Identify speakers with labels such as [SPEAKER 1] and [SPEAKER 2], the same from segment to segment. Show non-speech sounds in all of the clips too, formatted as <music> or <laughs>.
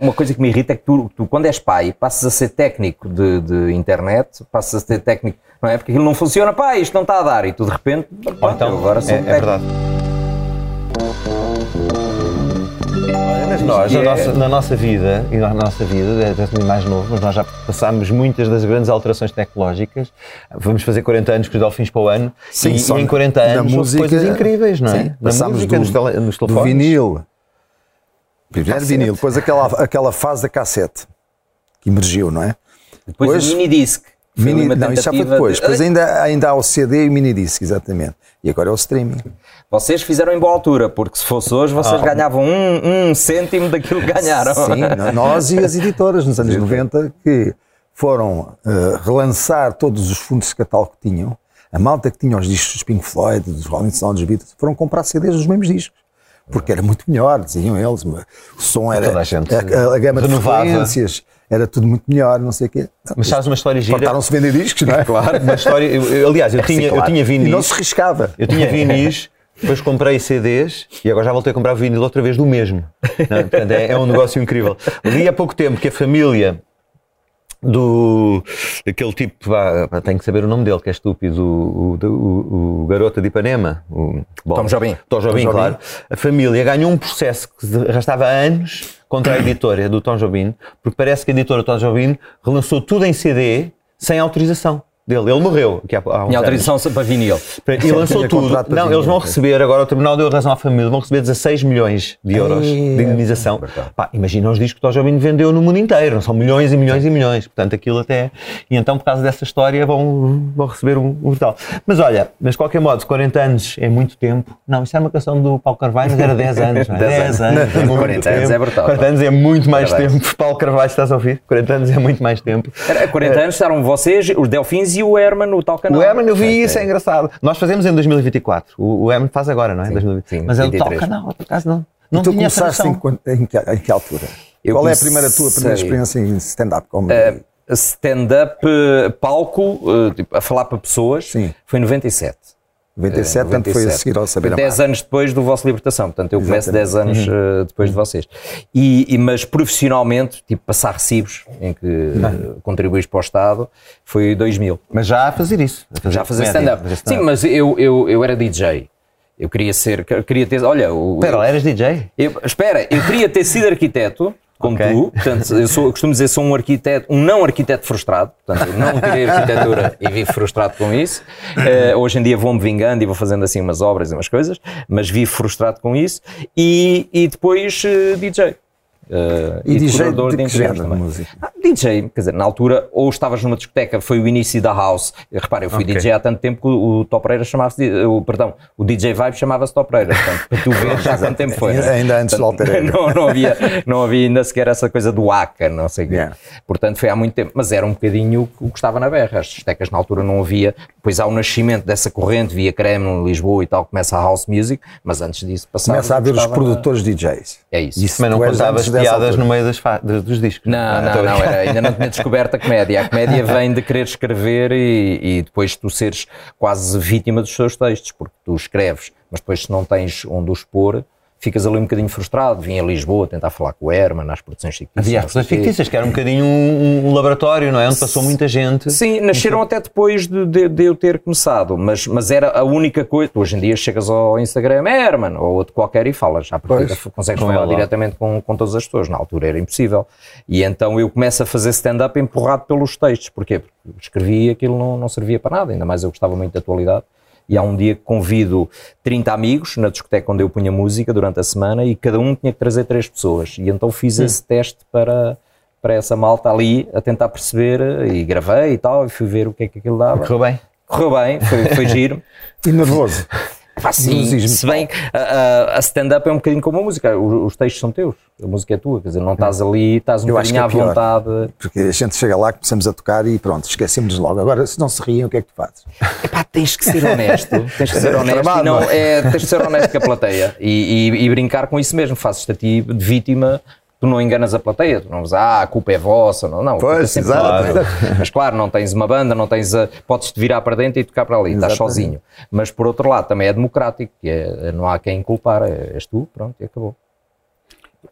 [SPEAKER 1] Uma coisa que me irrita é que tu, tu quando és pai, passas a ser técnico de, de internet, passas a ser técnico, não é? Porque aquilo não funciona, pá, isto não está a dar, e tu de repente, pronto,
[SPEAKER 2] então,
[SPEAKER 1] agora sou
[SPEAKER 2] é,
[SPEAKER 1] um
[SPEAKER 2] é
[SPEAKER 1] técnico.
[SPEAKER 2] verdade. Mas nós, na,
[SPEAKER 1] é-
[SPEAKER 2] nossa, na nossa vida, e na nossa vida, é é mais novo, mas nós já passámos muitas das grandes alterações tecnológicas. Vamos fazer 40 anos com os Delfins para o ano.
[SPEAKER 3] Sim,
[SPEAKER 2] e, e em 40
[SPEAKER 3] na
[SPEAKER 2] anos
[SPEAKER 3] música-
[SPEAKER 2] coisas incríveis, não é?
[SPEAKER 3] Sim,
[SPEAKER 2] na
[SPEAKER 3] passámos
[SPEAKER 2] música,
[SPEAKER 3] do-
[SPEAKER 2] nos, tele, nos
[SPEAKER 3] do
[SPEAKER 2] telefones.
[SPEAKER 3] vinil. Primeiro vinil, depois aquela, aquela fase da cassete que emergiu, não é?
[SPEAKER 1] Depois
[SPEAKER 3] Pois-
[SPEAKER 1] o minidisc.
[SPEAKER 3] Mini, não, isso já foi depois.
[SPEAKER 1] de-
[SPEAKER 3] Depois ainda, ainda há o CD e o minidisc, exatamente. E agora é o streaming.
[SPEAKER 1] Vocês fizeram em boa altura, porque se fosse hoje vocês ganhavam um, um cêntimo daquilo que ganharam.
[SPEAKER 3] Sim, <laughs> nós e as editoras nos anos 90 que foram eh, relançar todos os fundos de catálogo que tinham. A malta que tinha os discos dos Pink Floyd, dos Rolling Stones, dos Beatles, foram comprar CDs dos mesmos discos. Porque era muito melhor, diziam eles. O som era.
[SPEAKER 2] Toda a gente
[SPEAKER 3] a, a gama
[SPEAKER 2] renovava.
[SPEAKER 3] de frequências era tudo muito melhor, não sei o quê.
[SPEAKER 2] Mas sabes uma história gira?
[SPEAKER 3] Fartaram-se vender discos, não é? <laughs>
[SPEAKER 2] Claro, uma história. eu- eu- aliás, eu <laughs> tinha, eu tinha
[SPEAKER 3] E não
[SPEAKER 2] vinis.
[SPEAKER 3] se riscava.
[SPEAKER 2] Eu tinha vinis, depois comprei CDs e agora já voltei a comprar vinil outra vez do mesmo. não é? Portanto, é, é um negócio incrível. Li há pouco tempo que a família do aquele tipo, pá, tenho que saber o nome dele, que é estúpido, o, o, o, o garoto de Ipanema, o, bom,
[SPEAKER 1] Tom Jobim.
[SPEAKER 2] Tom Jobim,
[SPEAKER 3] Tom Jobim.
[SPEAKER 2] claro. A família ganhou um processo que se arrastava anos contra a editora do Tom Jobim, porque parece que a editora Tom Jobim relançou tudo em CD sem autorização dele. Ele morreu aqui há, há anos.
[SPEAKER 1] autorização para vinil.
[SPEAKER 2] E lançou tudo. Não,
[SPEAKER 3] vinil,
[SPEAKER 2] eles vão receber, agora o Tribunal deu razão à família, vão receber 16 milhões de euros
[SPEAKER 3] Ei,
[SPEAKER 2] de indenização. Pá, imagina os discos que o Jobim vendeu no mundo inteiro, são milhões e milhões e milhões. Portanto, aquilo até. E então, por causa dessa história, vão, vão receber um, um total. Mas olha, mas de qualquer modo, 40 anos é muito tempo. Não, isso era uma canção do Paulo Carvalho, mas era 10 anos. Não é? <laughs>
[SPEAKER 1] 10
[SPEAKER 2] 10 anos. é <laughs> muito
[SPEAKER 1] 40 anos é brutal,
[SPEAKER 2] 40
[SPEAKER 1] pá.
[SPEAKER 2] anos é muito mais
[SPEAKER 1] Parabéns.
[SPEAKER 2] tempo. Paulo Carvalho, estás a ouvir? 40 anos é muito mais tempo.
[SPEAKER 1] Era 40 anos estavam vocês, os Delfins e o Herman no tal canal.
[SPEAKER 2] O Herman, eu vi isso, é engraçado. Nós fazemos em 2024. O, o Herman faz agora, não é?
[SPEAKER 1] Sim,
[SPEAKER 2] 2024.
[SPEAKER 1] sim,
[SPEAKER 2] Mas é o tal
[SPEAKER 1] 23.
[SPEAKER 2] canal, por acaso não. Não
[SPEAKER 3] tu começaste em, em que, em que altura?
[SPEAKER 1] Eu
[SPEAKER 3] Qual é a primeira tua primeira experiência em stand-up comedy?
[SPEAKER 1] Eh, Stand-up, eh, palco, eh, tipo, a falar para pessoas,
[SPEAKER 3] Sim.
[SPEAKER 1] foi em 97.
[SPEAKER 3] 97, portanto foi a seguir ao Saber
[SPEAKER 1] Foi 10
[SPEAKER 3] Amar.
[SPEAKER 1] anos depois do vosso Libertação, portanto eu começo
[SPEAKER 3] Exatamente.
[SPEAKER 1] 10 anos
[SPEAKER 2] Uhum.
[SPEAKER 1] eh, depois de vocês. E, e- mas profissionalmente, tipo passar recibos em que eh, contribuís para o Estado, foi 2000.
[SPEAKER 2] Mas já a fazer isso. A
[SPEAKER 1] Já fazer stand-up.
[SPEAKER 2] a fazer
[SPEAKER 1] Sim,
[SPEAKER 2] stand-up.
[SPEAKER 1] mas eu, eu, eu era DJ. Eu queria ser, queria ter, olha, o,
[SPEAKER 2] Espera, lá, eras DJ?
[SPEAKER 1] eu- espera, eu queria ter sido arquiteto, como
[SPEAKER 2] Ok.
[SPEAKER 1] tu, portanto, eu, sou, eu costumo dizer sou um arquiteto, um não arquiteto frustrado, portanto, eu não tirei arquitetura e vivo frustrado com isso. Eh, hoje em dia vou-me vingando e vou fazendo assim umas obras e umas coisas, mas vivo frustrado com isso. E, e depois eh, DJ. Eh,
[SPEAKER 3] E DJ
[SPEAKER 1] decorador
[SPEAKER 3] de que
[SPEAKER 1] interiores
[SPEAKER 3] género de música?
[SPEAKER 1] Ah, DJ, quer dizer, na altura, ou estavas numa discoteca, foi o início da house. Repara, eu fui
[SPEAKER 2] Ok.
[SPEAKER 1] DJ há tanto tempo que o, o chamava-se, o, perdão, o DJ Vibe chamava-se Top Pereira. Portanto, para tu ver já há quanto tempo foi. <laughs> não é?
[SPEAKER 3] Ainda antes do
[SPEAKER 1] Portanto,
[SPEAKER 3] Ego. <laughs>
[SPEAKER 1] não, não, havia, não havia ainda sequer essa coisa do ACA, não sei o quê.
[SPEAKER 3] Yeah.
[SPEAKER 1] Portanto, foi há muito tempo. Mas era um bocadinho o que estava na berra. As discotecas na altura não havia. Depois há o nascimento dessa corrente via Kremlin, Lisboa e tal, começa a house music, mas antes disso passava.
[SPEAKER 3] Começa a haver os
[SPEAKER 1] estava na-
[SPEAKER 3] produtores DJs.
[SPEAKER 1] É isso.
[SPEAKER 2] Mas não contavas piadas no meio das dos, dos discos.
[SPEAKER 1] Não, não,
[SPEAKER 2] a
[SPEAKER 1] não,
[SPEAKER 2] brincar.
[SPEAKER 1] era, ainda não tinha <laughs> descoberto a comédia. A comédia vem de querer escrever e, e depois tu seres quase vítima dos teus textos, porque tu escreves, mas depois se não tens onde os pôr, ficas ali um bocadinho frustrado. Vim a Lisboa tentar falar com o Herman, nas produções fictícias.
[SPEAKER 2] Havia as
[SPEAKER 1] quê.
[SPEAKER 2] fictícias, que era um bocadinho um, um laboratório, não é? Onde passou muita gente.
[SPEAKER 1] Sim, nasceram até depois de, de- de eu ter começado, mas, mas era a única coisa. Hoje em dia chegas ao Instagram, é Herman, ou outro qualquer e falas. Já consegues falar
[SPEAKER 2] lá.
[SPEAKER 1] diretamente com, com todas as pessoas. Na altura era impossível. E então eu começo a fazer stand-up empurrado pelos textos. Porquê? Porque escrevi e aquilo não, não servia para nada, ainda mais eu gostava muito da atualidade. E há um dia que convido 30 amigos na discoteca onde eu punha música durante a semana e cada um tinha que trazer três pessoas. E então fiz esse teste para, para essa malta ali a tentar perceber e gravei e tal, e fui ver o que é que aquilo dava.
[SPEAKER 2] Correu bem.
[SPEAKER 1] Correu bem, foi, foi giro. <laughs>
[SPEAKER 3] E nervoso. <laughs>
[SPEAKER 1] Sim, se bem a, a- a stand-up é um bocadinho como a música, os, os textos são teus, a música é tua, quer dizer, não estás ali, estás um
[SPEAKER 3] Eu acho
[SPEAKER 1] bocadinho
[SPEAKER 3] é
[SPEAKER 1] à
[SPEAKER 3] pior.
[SPEAKER 1] vontade.
[SPEAKER 3] Porque a gente chega lá, começamos a tocar e pronto, esquecemos logo. Agora, se não se riem, o que é que tu fazes?
[SPEAKER 1] Epá, tens que ser honesto, <laughs> tens que ser honesto
[SPEAKER 3] Tramado,
[SPEAKER 1] e não,
[SPEAKER 3] não
[SPEAKER 1] é, tens que ser honesto com a plateia e, e- e brincar com isso mesmo, fazes-te a ti de vítima. Tu não enganas a plateia, tu não dizes, ah, a culpa é vossa, não, não. a é
[SPEAKER 3] Pois, exato. <laughs>
[SPEAKER 1] Mas claro, não tens uma banda, não tens a, podes-te virar para dentro e tocar para ali, estás
[SPEAKER 3] Exatamente.
[SPEAKER 1] sozinho. Mas por outro lado, também é democrático, é, não há quem culpar, és tu, pronto, e acabou.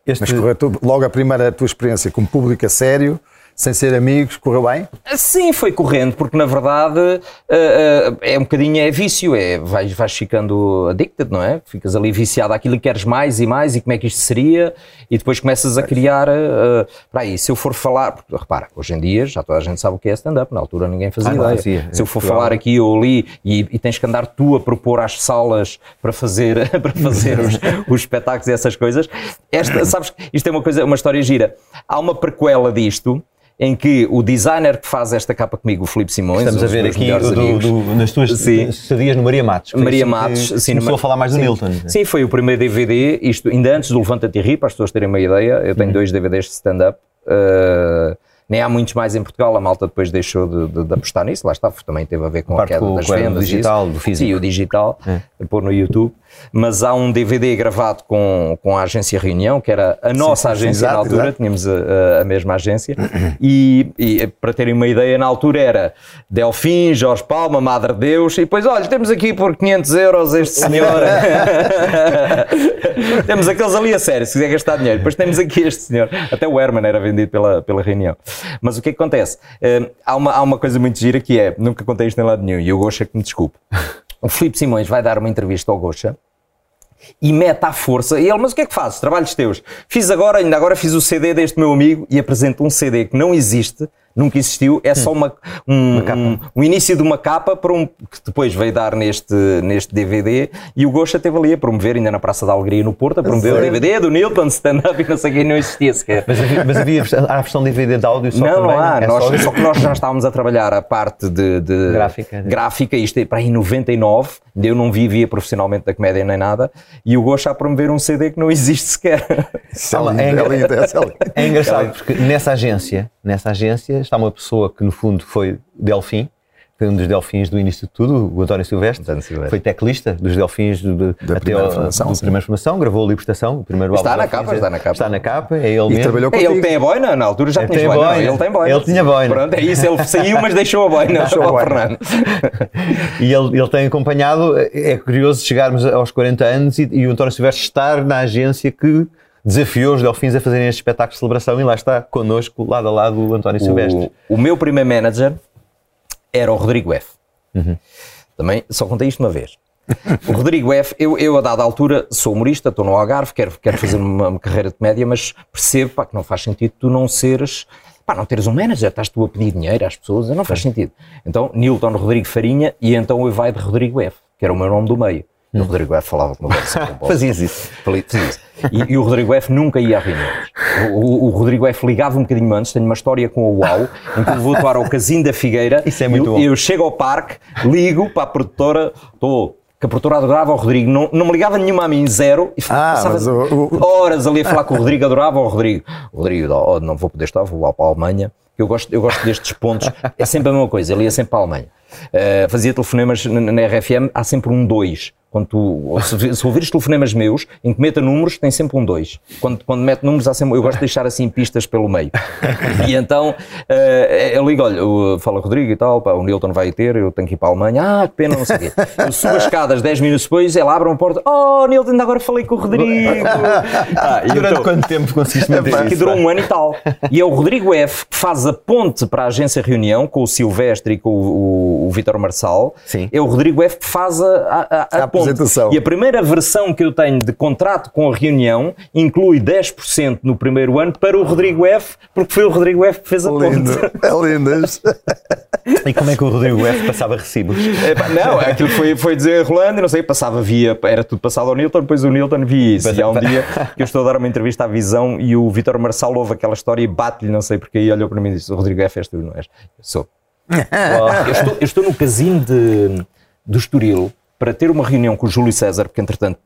[SPEAKER 2] Este,
[SPEAKER 3] Mas correu tu- logo a primeira tua experiência como público a sério, sem ser amigos, correu bem?
[SPEAKER 1] Sim, foi correndo, porque na verdade eh, eh, é um bocadinho é vício, é, vais, vais ficando addicted, não é? Ficas ali viciado àquilo e queres mais e mais e como é que isto seria e depois começas a criar. Uh, para aí, se eu for falar, porque, repara, hoje em dia já toda a gente sabe o que é stand-up, na altura ninguém fazia
[SPEAKER 2] Ah,
[SPEAKER 1] ideia.
[SPEAKER 2] fazia.
[SPEAKER 1] Se eu for
[SPEAKER 2] Portugal.
[SPEAKER 1] falar aqui ou ali e, e tens que andar tu a propor às salas para fazer, <laughs> para fazer os, os espetáculos e essas coisas, esta, <coughs> sabes, que isto é uma coisa, uma história gira. Há uma prequela disto em que o designer que faz esta capa comigo, o Filipe Simões,
[SPEAKER 2] estamos
[SPEAKER 1] um
[SPEAKER 2] a ver aqui do- do- nas tuas estadias no Maria Matos. Foi
[SPEAKER 1] Maria
[SPEAKER 2] que
[SPEAKER 1] Matos, sim,
[SPEAKER 2] começou a falar mais do
[SPEAKER 1] sim.
[SPEAKER 2] Nilton.
[SPEAKER 1] Sim, foi o primeiro DVD, isto ainda antes do Levanta-te e Ri, para as pessoas terem uma ideia. Eu
[SPEAKER 2] Uhum.
[SPEAKER 1] tenho dois DVDs de stand-up. uh, nem há muitos mais em Portugal, a malta depois deixou de, de- de apostar nisso, lá está, também teve a ver com a queda das vendas.
[SPEAKER 2] digital,
[SPEAKER 1] isso.
[SPEAKER 2] do físico. É.
[SPEAKER 1] Sim, o digital, pôr no YouTube. Mas há um DVD gravado com, com a agência Reunião, que era a nossa
[SPEAKER 3] sim, sim,
[SPEAKER 1] agência
[SPEAKER 3] exato,
[SPEAKER 1] na altura,
[SPEAKER 3] exato.
[SPEAKER 1] tínhamos a, a- a mesma agência, <clears throat> e, e, para terem uma ideia, na altura era Delfim, Jorge Palma, Madre Deus, e depois, olha, temos aqui por 500 euros este senhor. <laughs> temos aqueles ali a sério, se quiser gastar dinheiro. Depois temos aqui este senhor. Até o Herman era vendido pela, pela reunião. Mas o que é que acontece? Hum, há, uma, há uma coisa muito gira que é, nunca contei isto em lado nenhum, e o Gocha que me desculpe. O Filipe Simões vai dar uma entrevista ao Gocha e mete à força. E ele, mas o que é que fazes? Trabalhos teus. Fiz agora, ainda agora fiz o CD deste meu amigo e apresento um CD que não existe, nunca existiu, é só uma, um, um, um início de uma capa para um, que depois veio dar neste, neste DVD e o Gosha esteve ali a promover, ainda na Praça da Alegria no Porto, a promover o
[SPEAKER 3] sério?
[SPEAKER 1] DVD do Newton, stand-up e não sei quem, não existia sequer.
[SPEAKER 2] Mas havia, mas havia há a versão DVD de áudio só
[SPEAKER 1] Não,
[SPEAKER 2] também?
[SPEAKER 1] não há.
[SPEAKER 2] É
[SPEAKER 1] nós,
[SPEAKER 2] só-
[SPEAKER 1] só... que nós já estávamos a trabalhar a parte de, de
[SPEAKER 2] Gráfica.
[SPEAKER 1] gráfica, isto é para aí em 99, ainda eu não vivia profissionalmente da comédia nem nada, e o Gosha a promover um CD que não existe sequer.
[SPEAKER 3] É lindo,
[SPEAKER 2] é
[SPEAKER 3] é lindo, é lindo. <laughs>
[SPEAKER 2] É engraçado porque nessa agência, nessa agência está uma pessoa que no fundo foi Delfim, foi um dos Delfins do início de tudo, o António Silvestre,
[SPEAKER 1] António Silvestre.
[SPEAKER 2] foi teclista dos Delfins do, do-
[SPEAKER 3] Da primeira
[SPEAKER 2] ao-
[SPEAKER 3] formação,
[SPEAKER 2] do primeira formação, gravou a Libertação, o primeiro
[SPEAKER 1] Está
[SPEAKER 2] álbum
[SPEAKER 1] na
[SPEAKER 2] dos Delfins,
[SPEAKER 1] capa, está na capa.
[SPEAKER 2] Está na capa, é ele
[SPEAKER 3] E
[SPEAKER 2] mesmo.
[SPEAKER 3] trabalhou
[SPEAKER 1] É,
[SPEAKER 3] contigo.
[SPEAKER 1] ele tem a boina, na altura já
[SPEAKER 2] Ele
[SPEAKER 1] tinhas
[SPEAKER 2] tem a
[SPEAKER 1] boina.
[SPEAKER 2] boina.
[SPEAKER 1] Ele tem boina.
[SPEAKER 2] Ele tinha boina.
[SPEAKER 1] Pronto, é isso, ele saiu, mas deixou a boina
[SPEAKER 3] Deixou a
[SPEAKER 1] ao. Fernando.
[SPEAKER 2] E ele, ele tem acompanhado, é curioso chegarmos aos 40 anos e, e o António Silvestre estar na agência que desafiou os Delfins a fazerem este espetáculo de celebração e lá está connosco, lado a lado, o António Silvestre.
[SPEAKER 1] O, o meu primeiro manager era o Rodrigo F. Também só contei isto uma vez. O Rodrigo F, eu, eu a dada altura sou humorista, estou no Algarve, quero, quero fazer uma, uma carreira de comédia, mas percebo pá, que não faz sentido tu não seres, pá, não teres um manager, estás tu a pedir dinheiro às pessoas, não faz sentido. Então, Nilton Rodrigo Farinha e então eu vai de Rodrigo F, que era o meu nome do meio. E o Rodrigo F falava com uma voz.
[SPEAKER 2] Fazias isso.
[SPEAKER 1] Fazia isso. E, e o Rodrigo F nunca ia a reuniões. O, o- o Rodrigo F ligava um bocadinho antes, tenho uma história com o UAU, em que eu vou atuar ao Casino da Figueira.
[SPEAKER 2] Isso é muito
[SPEAKER 1] eu,
[SPEAKER 2] bom.
[SPEAKER 1] Eu chego ao parque, ligo para a produtora, estou. Que a produtora adorava o Rodrigo, não, não me ligava nenhuma a mim, zero, e
[SPEAKER 3] Ah,
[SPEAKER 1] passava
[SPEAKER 3] o- o-
[SPEAKER 1] horas ali a falar com o Rodrigo, adorava o Rodrigo. O Rodrigo, oh, não vou poder estar, vou lá para a Alemanha. Eu gosto, eu gosto destes pontos, é sempre a mesma coisa, ele ia sempre para a Alemanha. Uh, fazia telefonemas na, RFM, há sempre um 2. Quando tu, se, se ouvires telefonemas meus, em que meta números, tem sempre um 2. Quando, quando mete números, há sempre, eu gosto de deixar assim pistas pelo meio. E então, uh, eu ligo, olha, fala Rodrigo e tal, pá, o Nilton vai ter, eu tenho que ir para a Alemanha, ah, que pena, não sei o quê. Eu subo as escadas 10 minutos depois, ele abre uma porta, oh, Nilton, ainda agora falei com o Rodrigo. <laughs> Ah,
[SPEAKER 2] Durante
[SPEAKER 1] então-
[SPEAKER 2] quanto tempo conseguiste manter
[SPEAKER 1] que
[SPEAKER 2] isso?
[SPEAKER 1] durou um ano e tal. E é o Rodrigo F que faz a ponte para a agência Reunião com o Silvestre e com o, o, Vítor Marçal.
[SPEAKER 2] Sim.
[SPEAKER 1] É o Rodrigo F que faz a, a, a- a
[SPEAKER 3] apresentação.
[SPEAKER 1] E a primeira versão que eu tenho de contrato com a Reunião inclui 10% no primeiro ano para o Rodrigo F, porque foi o Rodrigo F que fez a
[SPEAKER 3] Lindo,
[SPEAKER 1] ponte.
[SPEAKER 3] é lindo. <laughs>
[SPEAKER 2] E como é que o Rodrigo F passava recibos?
[SPEAKER 1] Epá, não, aquilo foi, foi desenrolando e não sei, passava via, era tudo passado ao Nilton, depois o Nilton via isso. E há um dia que eu estou a dar uma entrevista à Visão e o Vítor Marçal ouve aquela história e bate-lhe, não sei porque, e olhou para mim e disse: O Rodrigo F, és tu, não és? Eu sou. Eu, estou, eu estou no casino de, do Estoril para ter uma reunião com o Júlio César, porque entretanto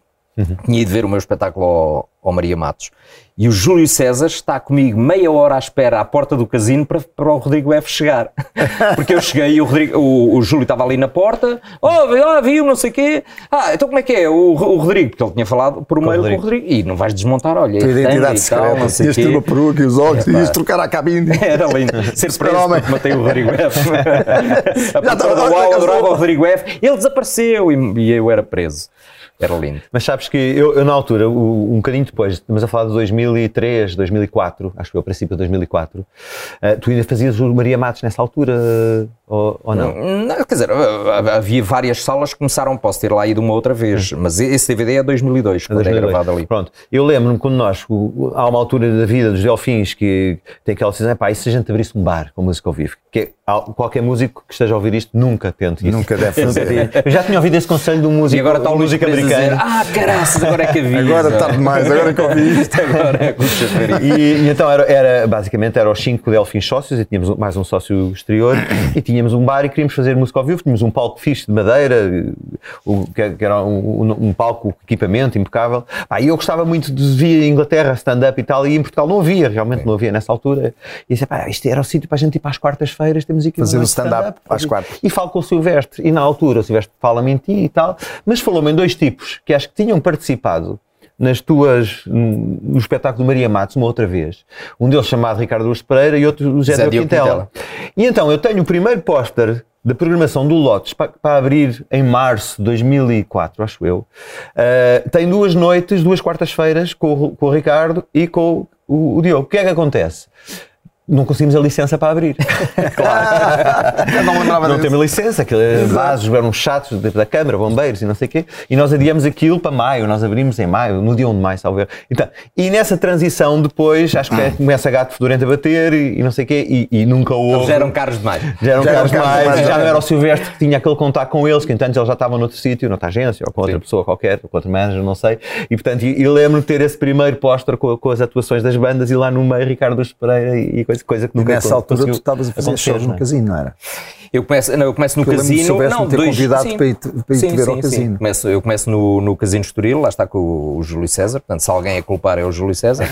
[SPEAKER 1] tinha ido ver o meu espetáculo ao, ao Maria Matos. E o Júlio César está comigo meia hora à espera à porta do casino para, para o Rodrigo F chegar. <laughs> Porque eu cheguei e o, Rodrigo, o, o Júlio estava ali na porta, oh, vi- oh, viu, não sei o quê. Ah, então como é que é? O, o Rodrigo, porque ele tinha falado por mail com o
[SPEAKER 2] Rodrigo.
[SPEAKER 1] E não vais desmontar, olha,
[SPEAKER 3] Tua
[SPEAKER 1] é
[SPEAKER 3] identidade secreta.
[SPEAKER 1] não sei
[SPEAKER 3] ter uma peruca e os óculos, ias trocar a cabine. <laughs>
[SPEAKER 1] Era lindo. Ser preso porque matei o Rodrigo F. a pessoa do UAU adorava o Rodrigo F. Ele desapareceu e, e eu era preso. Era lindo.
[SPEAKER 2] Mas sabes que eu, eu na altura, o- um bocadinho depois, estamos a falar de 2003, 2004, acho que foi o princípio de 2004, eh, tu ainda fazias o Maria Matos nessa altura ou, ou não?
[SPEAKER 1] Não, quer dizer, havia várias salas que começaram, posso ter lá ido uma outra vez, mas esse DVD é 2002, quando é
[SPEAKER 2] 2002.
[SPEAKER 1] gravado ali.
[SPEAKER 2] Pronto, eu lembro-me quando nós, há uma altura da vida dos Delfins que tem aquela decisão, pá, e se a gente abrisse um bar com música ao vivo? Que é, qualquer músico que esteja a ouvir isto nunca tente isso.
[SPEAKER 3] Nunca deve fazer.
[SPEAKER 2] Eu já tinha ouvido esse conselho de um músico,
[SPEAKER 1] E agora está o
[SPEAKER 2] de
[SPEAKER 1] Luís
[SPEAKER 2] música
[SPEAKER 1] Pires a dizer, ah, caraças, agora é que havia.
[SPEAKER 3] Agora está demais, agora que ouvi isto. <laughs>
[SPEAKER 1] Agora é que.
[SPEAKER 2] E, e então era, era basicamente era os cinco Delfins sócios e tínhamos um- mais um sócio exterior e tínhamos um bar e queríamos fazer música ao vivo, tínhamos um palco fixe de madeira, o, que, que era um, um- um palco com equipamento impecável. Ah, e eu gostava muito de vir a Inglaterra, stand-up e tal, e em Portugal não havia, realmente não havia nessa altura. E disse, pá, isto era o sítio para a gente ir para as quartas-feiras, temos aqui
[SPEAKER 3] Fazer um stand-up às quartas.
[SPEAKER 2] E falo com o Silvestre, e na altura o Silvestre fala-me em ti e tal, mas falou-me em dois tipos que acho que tinham participado nas tuas, no espetáculo do Maria Matos, uma outra vez. Um deles chamado Ricardo Urso Pereira e outro o José,
[SPEAKER 1] José
[SPEAKER 2] Diogo Quintela. E então eu tenho o primeiro póster da programação do Lotes para, para abrir em março de 2004, acho eu. Uh, tem duas noites, duas quartas-feiras com, o- com o Ricardo e com o, o Diogo. O que é que acontece? Não conseguimos a licença para abrir. <laughs>
[SPEAKER 3] Já não lembrava
[SPEAKER 2] Não temos licença, aqueles vasos eram chatos da- da Câmara, bombeiros e não sei o quê, e nós adiamos aquilo para maio, nós abrimos em maio, no dia 1 de maio, salvo. Então, e nessa transição depois, acho que é- começa a gato fedorento a bater e, e não sei o quê, e, e nunca houve...
[SPEAKER 1] Eles eram caros demais.
[SPEAKER 2] Já eram
[SPEAKER 3] Já
[SPEAKER 2] caros
[SPEAKER 3] eram caros
[SPEAKER 2] demais,
[SPEAKER 3] demais,
[SPEAKER 2] já não era o Silvestre que tinha aquele contato com eles, que entanto eles já estavam noutro sítio, noutra agência, ou com outra
[SPEAKER 1] Sim.
[SPEAKER 2] pessoa qualquer, ou com outro manager, não sei. E portanto, e- eu lembro de ter esse primeiro póster com, com as atuações das bandas e lá no meio Ricardo Luz Pereira e, e coisa, coisa que
[SPEAKER 3] E
[SPEAKER 2] nunca
[SPEAKER 3] nessa
[SPEAKER 2] con-
[SPEAKER 3] altura tu estavas a fazer shows no
[SPEAKER 2] é?
[SPEAKER 3] casino, não era?
[SPEAKER 1] Eu começo, não, eu começo no
[SPEAKER 3] eu
[SPEAKER 1] casino.
[SPEAKER 3] se soubesse
[SPEAKER 1] Não,
[SPEAKER 3] ter
[SPEAKER 1] dois,
[SPEAKER 3] convidado
[SPEAKER 1] sim.
[SPEAKER 3] para ir te- para ir te
[SPEAKER 1] Sim,
[SPEAKER 3] ver
[SPEAKER 1] sim,
[SPEAKER 3] ao
[SPEAKER 1] sim.
[SPEAKER 3] casino.
[SPEAKER 1] Começo, eu começo no, no Casino Estoril, lá está com o, o Júlio César, portanto, se alguém é culpar é o Júlio César.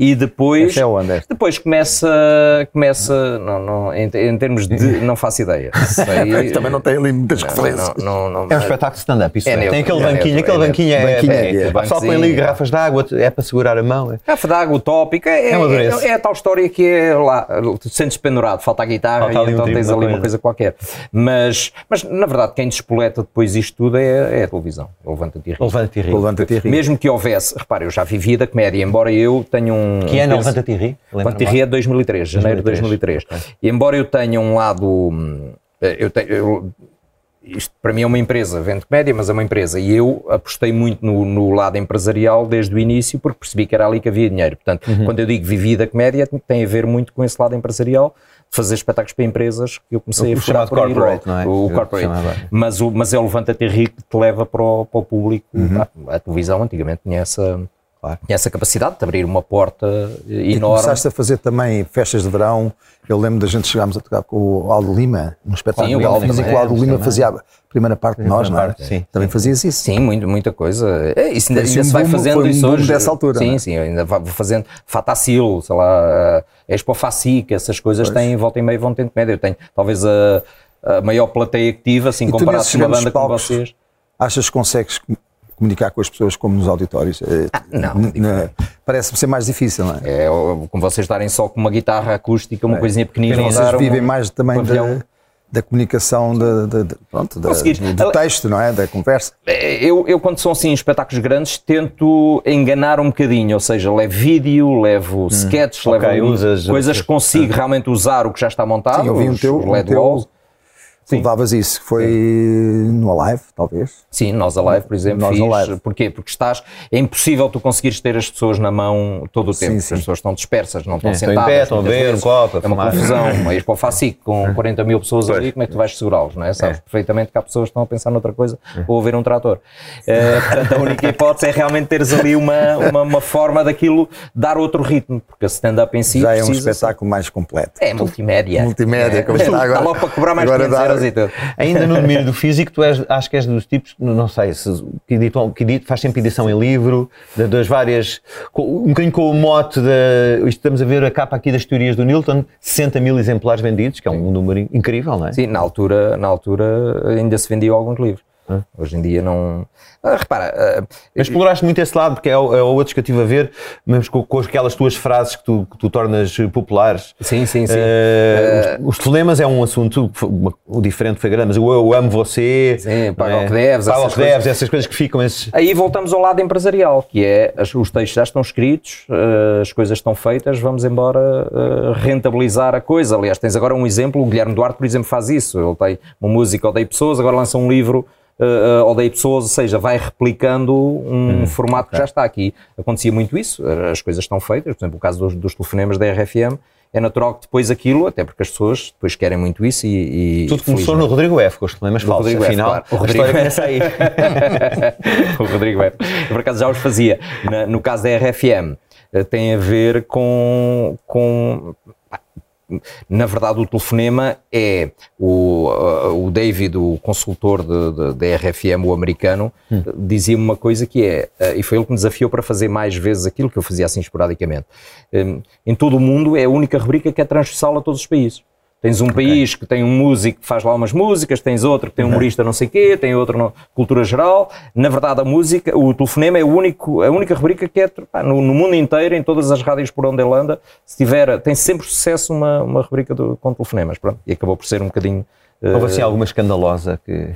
[SPEAKER 1] E <laughs> depois.
[SPEAKER 3] É onde, esta?
[SPEAKER 1] Depois começa. começa não, não, em, em termos de. Não faço ideia. <laughs> Sei-
[SPEAKER 3] Também não tem ali muitas
[SPEAKER 1] não,
[SPEAKER 3] referências.
[SPEAKER 1] não, não,
[SPEAKER 2] É um espetáculo de stand-up, isso
[SPEAKER 1] É
[SPEAKER 2] é.
[SPEAKER 1] neutro,
[SPEAKER 2] Tem aquele
[SPEAKER 1] é
[SPEAKER 2] banquinho,
[SPEAKER 1] neutro,
[SPEAKER 2] aquele
[SPEAKER 1] é
[SPEAKER 2] banquinho é,
[SPEAKER 3] Banquinho
[SPEAKER 2] é,
[SPEAKER 3] é-
[SPEAKER 2] é,
[SPEAKER 1] é
[SPEAKER 2] só põe ali garrafas de água, é para segurar a mão. é.
[SPEAKER 1] Garrafa d'água utópica é,
[SPEAKER 2] É uma
[SPEAKER 1] é, é a tal história que é lá, sentes pendurado, falta a guitarra e então tens
[SPEAKER 2] de
[SPEAKER 1] ali
[SPEAKER 2] coisa.
[SPEAKER 1] uma coisa qualquer. Mas, mas na verdade, quem despoleta depois isto tudo é, é a televisão. Levanta-te e ri.
[SPEAKER 2] Levanta-te e ri.
[SPEAKER 3] Levanta-te e ri.
[SPEAKER 1] Mesmo que houvesse, repare, eu já vivia da comédia, embora eu tenha um.
[SPEAKER 2] Que ano é Levanta-te e ri?
[SPEAKER 1] Levanta-te e ri é de 2003, janeiro de 2003. E embora eu tenha um lado. hum, Eu tenho, eu- isto para mim é uma empresa, vendo comédia, mas é uma empresa. E eu apostei muito no, no lado empresarial desde o início, porque percebi que era ali que havia dinheiro. Portanto,
[SPEAKER 2] Uhum.
[SPEAKER 1] quando eu digo vivi da comédia, tem a ver muito com esse lado empresarial, fazer espetáculos para empresas que eu comecei
[SPEAKER 2] O
[SPEAKER 1] a furar por aí
[SPEAKER 2] corporate, não é?
[SPEAKER 1] O corporate. Mas, o, mas é o Levanta-te e ri que te leva para o, para o público.
[SPEAKER 2] Uhum.
[SPEAKER 1] A, a televisão antigamente tinha essa, tinha essa capacidade de abrir uma porta
[SPEAKER 3] E
[SPEAKER 1] enorme.
[SPEAKER 3] começaste a fazer também festas de verão. Eu lembro da gente chegámos a tocar com o Aldo Lima, num espetáculo
[SPEAKER 1] Sim,
[SPEAKER 3] ele
[SPEAKER 1] Aldo
[SPEAKER 3] que o Aldo
[SPEAKER 2] sim,
[SPEAKER 3] Lima
[SPEAKER 2] também.
[SPEAKER 3] fazia a primeira parte de nós, não é?
[SPEAKER 2] sim.
[SPEAKER 3] Também fazias isso.
[SPEAKER 1] Sim, muito, muita coisa. É, isso ainda, ainda se
[SPEAKER 3] um
[SPEAKER 1] vai
[SPEAKER 3] boom-
[SPEAKER 1] fazendo
[SPEAKER 3] um
[SPEAKER 1] isso hoje.
[SPEAKER 3] dessa altura,
[SPEAKER 1] Sim,
[SPEAKER 3] é?
[SPEAKER 1] sim, ainda vai fazendo Fatacil, sei lá, uh, Expo Facic, essas coisas têm, volta e meia vão tendo média. Eu tenho talvez a, a maior plateia que tive, assim,
[SPEAKER 3] E
[SPEAKER 1] comparado com uma banda como
[SPEAKER 3] palcos,
[SPEAKER 1] vocês.
[SPEAKER 3] Achas que consegues comunicar com as pessoas como nos auditórios? Eh,
[SPEAKER 1] não,
[SPEAKER 3] n- n- Parece-me ser mais difícil, não é?
[SPEAKER 1] É como vocês estarem só com uma guitarra acústica, uma coisinha pequenina.
[SPEAKER 3] Vocês vivem
[SPEAKER 1] um-
[SPEAKER 3] mais também
[SPEAKER 1] um
[SPEAKER 3] da, da comunicação, da, da- da- pronto, da- do, texto, não é? Da conversa.
[SPEAKER 1] Eu, eu, quando são assim espetáculos grandes, tento enganar um bocadinho, ou seja, levo vídeo, levo sketches,
[SPEAKER 2] ok,
[SPEAKER 1] levo
[SPEAKER 2] usas-
[SPEAKER 1] coisas que consigo realmente usar o que já está montado.
[SPEAKER 3] Sim, eu vi um teu, um teu tu levavas isso, que foi no Alive, talvez.
[SPEAKER 1] Sim, nós Alive, por exemplo,
[SPEAKER 3] Nós
[SPEAKER 1] fiz.
[SPEAKER 3] Alive.
[SPEAKER 1] Porquê? Porque estás. É impossível tu conseguires ter as pessoas na mão todo o tempo.
[SPEAKER 3] Sim, sim.
[SPEAKER 1] As pessoas estão dispersas, não estão
[SPEAKER 2] É, estão em
[SPEAKER 1] sentadas.
[SPEAKER 2] pé, estão a
[SPEAKER 1] muitas
[SPEAKER 2] beber um
[SPEAKER 1] vezes.
[SPEAKER 2] copo, a
[SPEAKER 1] É uma
[SPEAKER 2] fumar.
[SPEAKER 1] confusão. Aí para o FACIC, com 40 mil pessoas ali, como é que tu vais segurá-los? Não é? Sabes perfeitamente que há pessoas que estão a pensar noutra coisa ou a ver um trator. Eh, portanto, a única hipótese é realmente teres ali uma, uma, uma forma daquilo dar outro ritmo, porque a stand-up em si
[SPEAKER 3] Já é um espetáculo mais completo.
[SPEAKER 1] É multimédia.
[SPEAKER 3] Multimédia,
[SPEAKER 1] é,
[SPEAKER 3] como está agora.
[SPEAKER 1] Dá logo para cobrar mais
[SPEAKER 3] Agora
[SPEAKER 1] 500
[SPEAKER 3] dá-
[SPEAKER 1] euros e tudo.
[SPEAKER 2] Ainda no domínio do físico, tu és, acho que és dos tipos, não sei, se, que, editam, que edita- faz sempre edição em livro, da- das várias. um bocadinho com o mote da. Estamos a ver a capa aqui das teorias do Newton, 60 mil exemplares vendidos, que é um número incrível, não é?
[SPEAKER 1] Sim, na altura, na altura ainda se vendiam alguns livros. Hoje em dia não. Ah, repara, ah,
[SPEAKER 2] Mas exploraste muito esse lado, porque é, o- é outros que eu estive a ver, mesmo com, com aquelas tuas frases que tu, que tu tornas populares.
[SPEAKER 1] sim, sim, sim.
[SPEAKER 2] Eh, os, os telemas é um assunto o diferente foi grande, mas eu, eu amo você.
[SPEAKER 1] Sim, paga
[SPEAKER 2] não
[SPEAKER 1] o que deves,
[SPEAKER 2] paga o que deves, essas coisas que ficam. Esses...
[SPEAKER 1] Aí voltamos ao lado empresarial, que é as- os textos já estão escritos, as coisas estão feitas, vamos embora rentabilizar a coisa. Aliás, tens agora um exemplo, o Guilherme Duarte, por exemplo, faz isso. Ele tem uma música Odeio Pessoas, agora lança um livro eh, eh, Odeio Pessoas, ou seja, vai replicando um formato que já está aqui. Acontecia muito isso, as coisas estão feitas, por exemplo, o caso dos, dos telefonemas da RFM, é natural que depois aquilo, até porque as pessoas depois querem muito isso e... e
[SPEAKER 2] Tudo começou no Rodrigo F, com os telemas falsos.
[SPEAKER 1] Rodrigo F,
[SPEAKER 2] Afinal,
[SPEAKER 1] claro. O Rodrigo
[SPEAKER 2] começa aí. <laughs>
[SPEAKER 1] o Rodrigo F. Eu, por acaso já os fazia. Na- no caso da RFM, eh, tem a ver com. com na verdade, o telefonema é o, uh, o David, o consultor da RFM, o americano, dizia-me uma coisa que é, uh, e foi ele que me desafiou para fazer mais vezes aquilo que eu fazia assim esporadicamente. Em todo o mundo é a única rubrica que é transversal a todos os países. Tens um país que tem um músico que faz lá umas músicas, tens outro que tem um humorista não sei quê, tem outro no cultura geral. Na verdade, a música, o telefonema é o único, a única rubrica que é pá, no, no mundo inteiro, em todas as rádios por onde ele anda, se tiver, tem sempre sucesso uma, uma rubrica do, com telefonemas. Pronto. E acabou por ser um bocadinho. Eh,
[SPEAKER 2] Houve assim alguma escandalosa que. <laughs>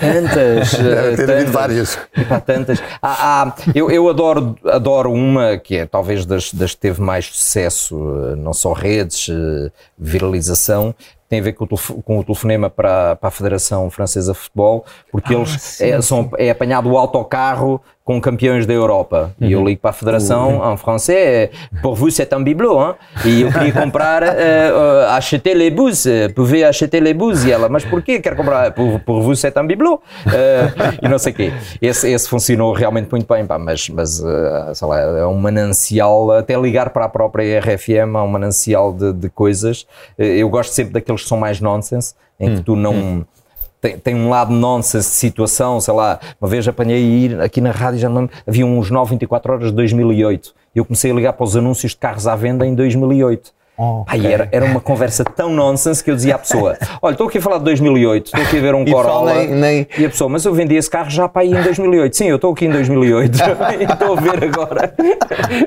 [SPEAKER 1] tantas.
[SPEAKER 3] Deve ter havido
[SPEAKER 1] tantas.
[SPEAKER 3] várias.
[SPEAKER 1] Epá, tantas. Há- há- eu eu adoro, adoro uma que é talvez das, das que teve mais sucesso, eh, não só redes, eh, viralização, tem a ver com o, com o telefonema para, para a Federação Francesa de Futebol, porque eles é, são, é apanhado o autocarro com campeões da Europa. E eu ligo para a Federação em francês, pour vous c'est un bibelot, hein? e eu queria <laughs> comprar, eh, acheter les bus, eh, pouvez acheter les bus, e ela, mas porquê quer comprar? Pour, pour vous c'est un bibelot, Eh, e não sei o quê. Esse, esse funcionou realmente muito bem, pá, mas, mas sei lá, é um manancial, até ligar para a própria RFM, há um manancial de, de coisas. Eu gosto sempre daqueles que são mais nonsense, em que tu não tem, tem um lado nonsense de situação, sei lá, uma vez apanhei aqui na rádio, já não havia uns 9, 24 horas de 2008 e eu comecei a ligar para os anúncios de carros à venda em 2008. Pá, e era, era uma conversa tão nonsense que eu dizia à pessoa: <laughs> Olha, estou aqui a falar de 2008, estou aqui a ver um
[SPEAKER 2] E
[SPEAKER 1] Corolla.
[SPEAKER 2] nem- nem-
[SPEAKER 1] E a pessoa, mas eu vendi esse carro já para aí em 2008. Sim, eu estou aqui em 2008 <laughs> <laughs> e estou a ver agora.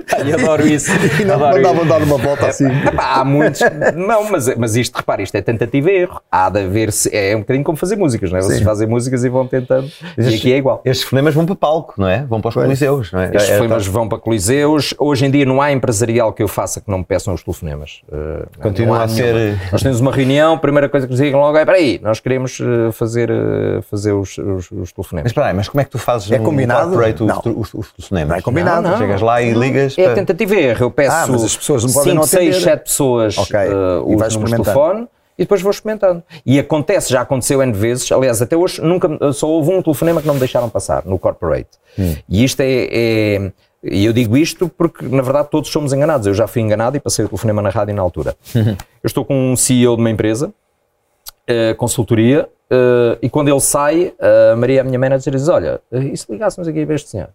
[SPEAKER 1] Pá, e adoro isso.
[SPEAKER 3] E não
[SPEAKER 1] adoro
[SPEAKER 3] mandavam dar uma volta assim.
[SPEAKER 1] Epá, há muitos. Não, mas, mas isto, repare, isto é tentativa e erro. Há de haver. se- É um bocadinho como fazer músicas, não é? Vocês
[SPEAKER 3] Sim.
[SPEAKER 1] fazem músicas e vão tentando. E aqui é igual.
[SPEAKER 2] Estes telemas vão para palco, não é? Vão para os coliseus, não é?
[SPEAKER 1] Estes
[SPEAKER 2] É- é-
[SPEAKER 1] telefonemas vão para coliseus. Hoje em dia não há empresarial que eu faça que não me peçam os telefonemas. Uh,
[SPEAKER 2] Continua a ser-
[SPEAKER 1] nenhuma. Nós temos uma reunião, a primeira coisa que nos digam logo é: peraí, nós queremos uh, fazer, uh, fazer os, os, os telefonemas.
[SPEAKER 2] Mas espera aí, mas como é que tu fazes
[SPEAKER 3] É
[SPEAKER 2] no
[SPEAKER 3] combinado?
[SPEAKER 2] corporate os,
[SPEAKER 3] Não.
[SPEAKER 2] os, os telefonemas?
[SPEAKER 3] Não é combinado.
[SPEAKER 1] Não, não.
[SPEAKER 2] Chegas lá e ligas.
[SPEAKER 1] É
[SPEAKER 2] para-
[SPEAKER 1] tentativa e erro. Eu peço
[SPEAKER 3] Ah, mas as pessoas não podem
[SPEAKER 1] 5,
[SPEAKER 3] não
[SPEAKER 1] 6,
[SPEAKER 3] atender.
[SPEAKER 1] 7 pessoas
[SPEAKER 3] Ok.
[SPEAKER 1] uh, os números de telefone e depois vou experimentando. E acontece, já aconteceu N vezes, aliás, até hoje nunca, só houve um telefonema que não me deixaram passar no corporate.
[SPEAKER 3] Hum.
[SPEAKER 1] E isto é, é- E eu digo isto porque, na verdade, todos somos enganados. Eu já fui enganado e passei o telefonema na rádio na altura. Eu estou com um CEO de uma empresa, eh, consultoria, eh, e quando ele sai, a Maria, a minha manager, diz: Olha, eh, e se ligássemos aqui para este senhor?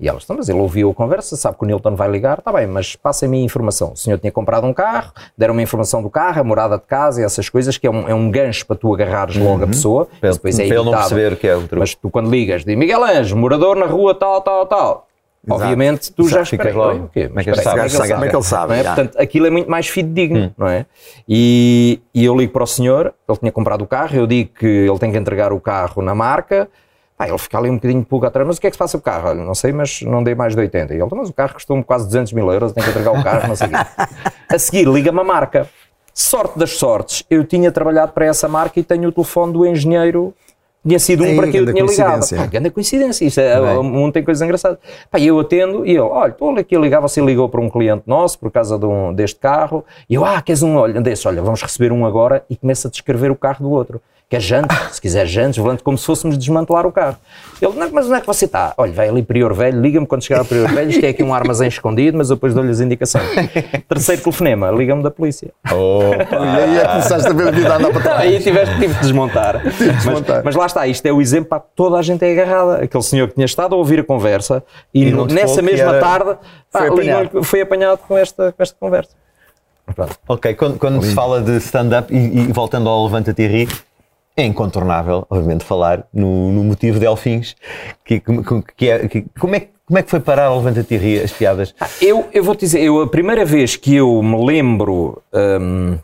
[SPEAKER 1] E elas estão, mas ele ouviu a conversa, sabe que o Nilton vai ligar, está bem, mas passem-me a informação. O senhor tinha comprado um carro, deram uma informação do carro, a morada de casa e essas coisas, que é um, é um gancho para tu agarrares logo a pessoa.
[SPEAKER 2] Para,
[SPEAKER 1] Isso depois é
[SPEAKER 2] ele não perceber que é o truque.
[SPEAKER 1] Mas tu quando ligas, diz Miguel Anjo, morador na rua tal, tal, tal. Obviamente tu já
[SPEAKER 2] Exato, ficas logo.
[SPEAKER 1] "Oi, o quê?
[SPEAKER 2] Como é que
[SPEAKER 1] Mas
[SPEAKER 2] ele
[SPEAKER 1] espera aí,
[SPEAKER 2] sabe?
[SPEAKER 3] Como é que ele sabe?
[SPEAKER 1] é? Portanto, aquilo é muito mais fidedigno, não é? E, e eu ligo para o senhor, ele tinha comprado o carro, eu digo que ele tem que entregar o carro na marca, pá, ele fica ali um bocadinho pulga atrás, mas o que é que se passa com o carro? Olha, não sei, mas não dei mais de 80. E ele, mas o carro custou-me quase 200 mil euros, tem que entregar o carro, não sei o quê. <laughs> A seguir, liga-me a marca. Sorte das sortes, eu tinha trabalhado para essa marca e tenho o telefone do engenheiro tinha sido um para quem eu tinha ligado. Pá, grande coincidência, isto é, o mundo tem coisas engraçadas. Pá, eu atendo e ele, olha, estou aqui a ligar, você ligou para um cliente nosso por causa de um, deste carro, e eu, ah, queres um, olha, desse, olha, vamos receber um agora, e começa a descrever o carro do outro. Quer jantes, <laughs> se quiser jantes, volante, como se fôssemos desmantelar o carro. Ele, não, mas onde é que você está? Olha, vai ali Prior Velho, liga-me quando chegar ao Prior Velho, isto é aqui um armazém escondido, mas eu depois dou-lhe as indicações. Terceiro telefonema, liga-me da polícia.
[SPEAKER 3] E aí é que começaste a ver a vida andar para trás.
[SPEAKER 1] Aí tiveste, tive de desmontar.
[SPEAKER 3] desmontar.
[SPEAKER 1] Mas, mas lá está, isto é o exemplo para toda a gente é agarrada. Aquele senhor que tinha estado a ouvir a conversa e,
[SPEAKER 2] E
[SPEAKER 1] nessa mesma
[SPEAKER 2] era-
[SPEAKER 1] tarde pá,
[SPEAKER 3] Foi apanhado.
[SPEAKER 1] foi apanhado com esta, com esta conversa. Pronto.
[SPEAKER 2] Ok, quando, quando se fala de stand-up, e, e voltando ao Levanta-te e ri, é incontornável, obviamente, falar no, no motivo Delfins, que, que, que é, que, como, é, como é que foi parar ao Levanta-te e Ri as piadas?
[SPEAKER 1] Ah, eu, eu vou te dizer, eu, a primeira vez que eu me lembro. hum,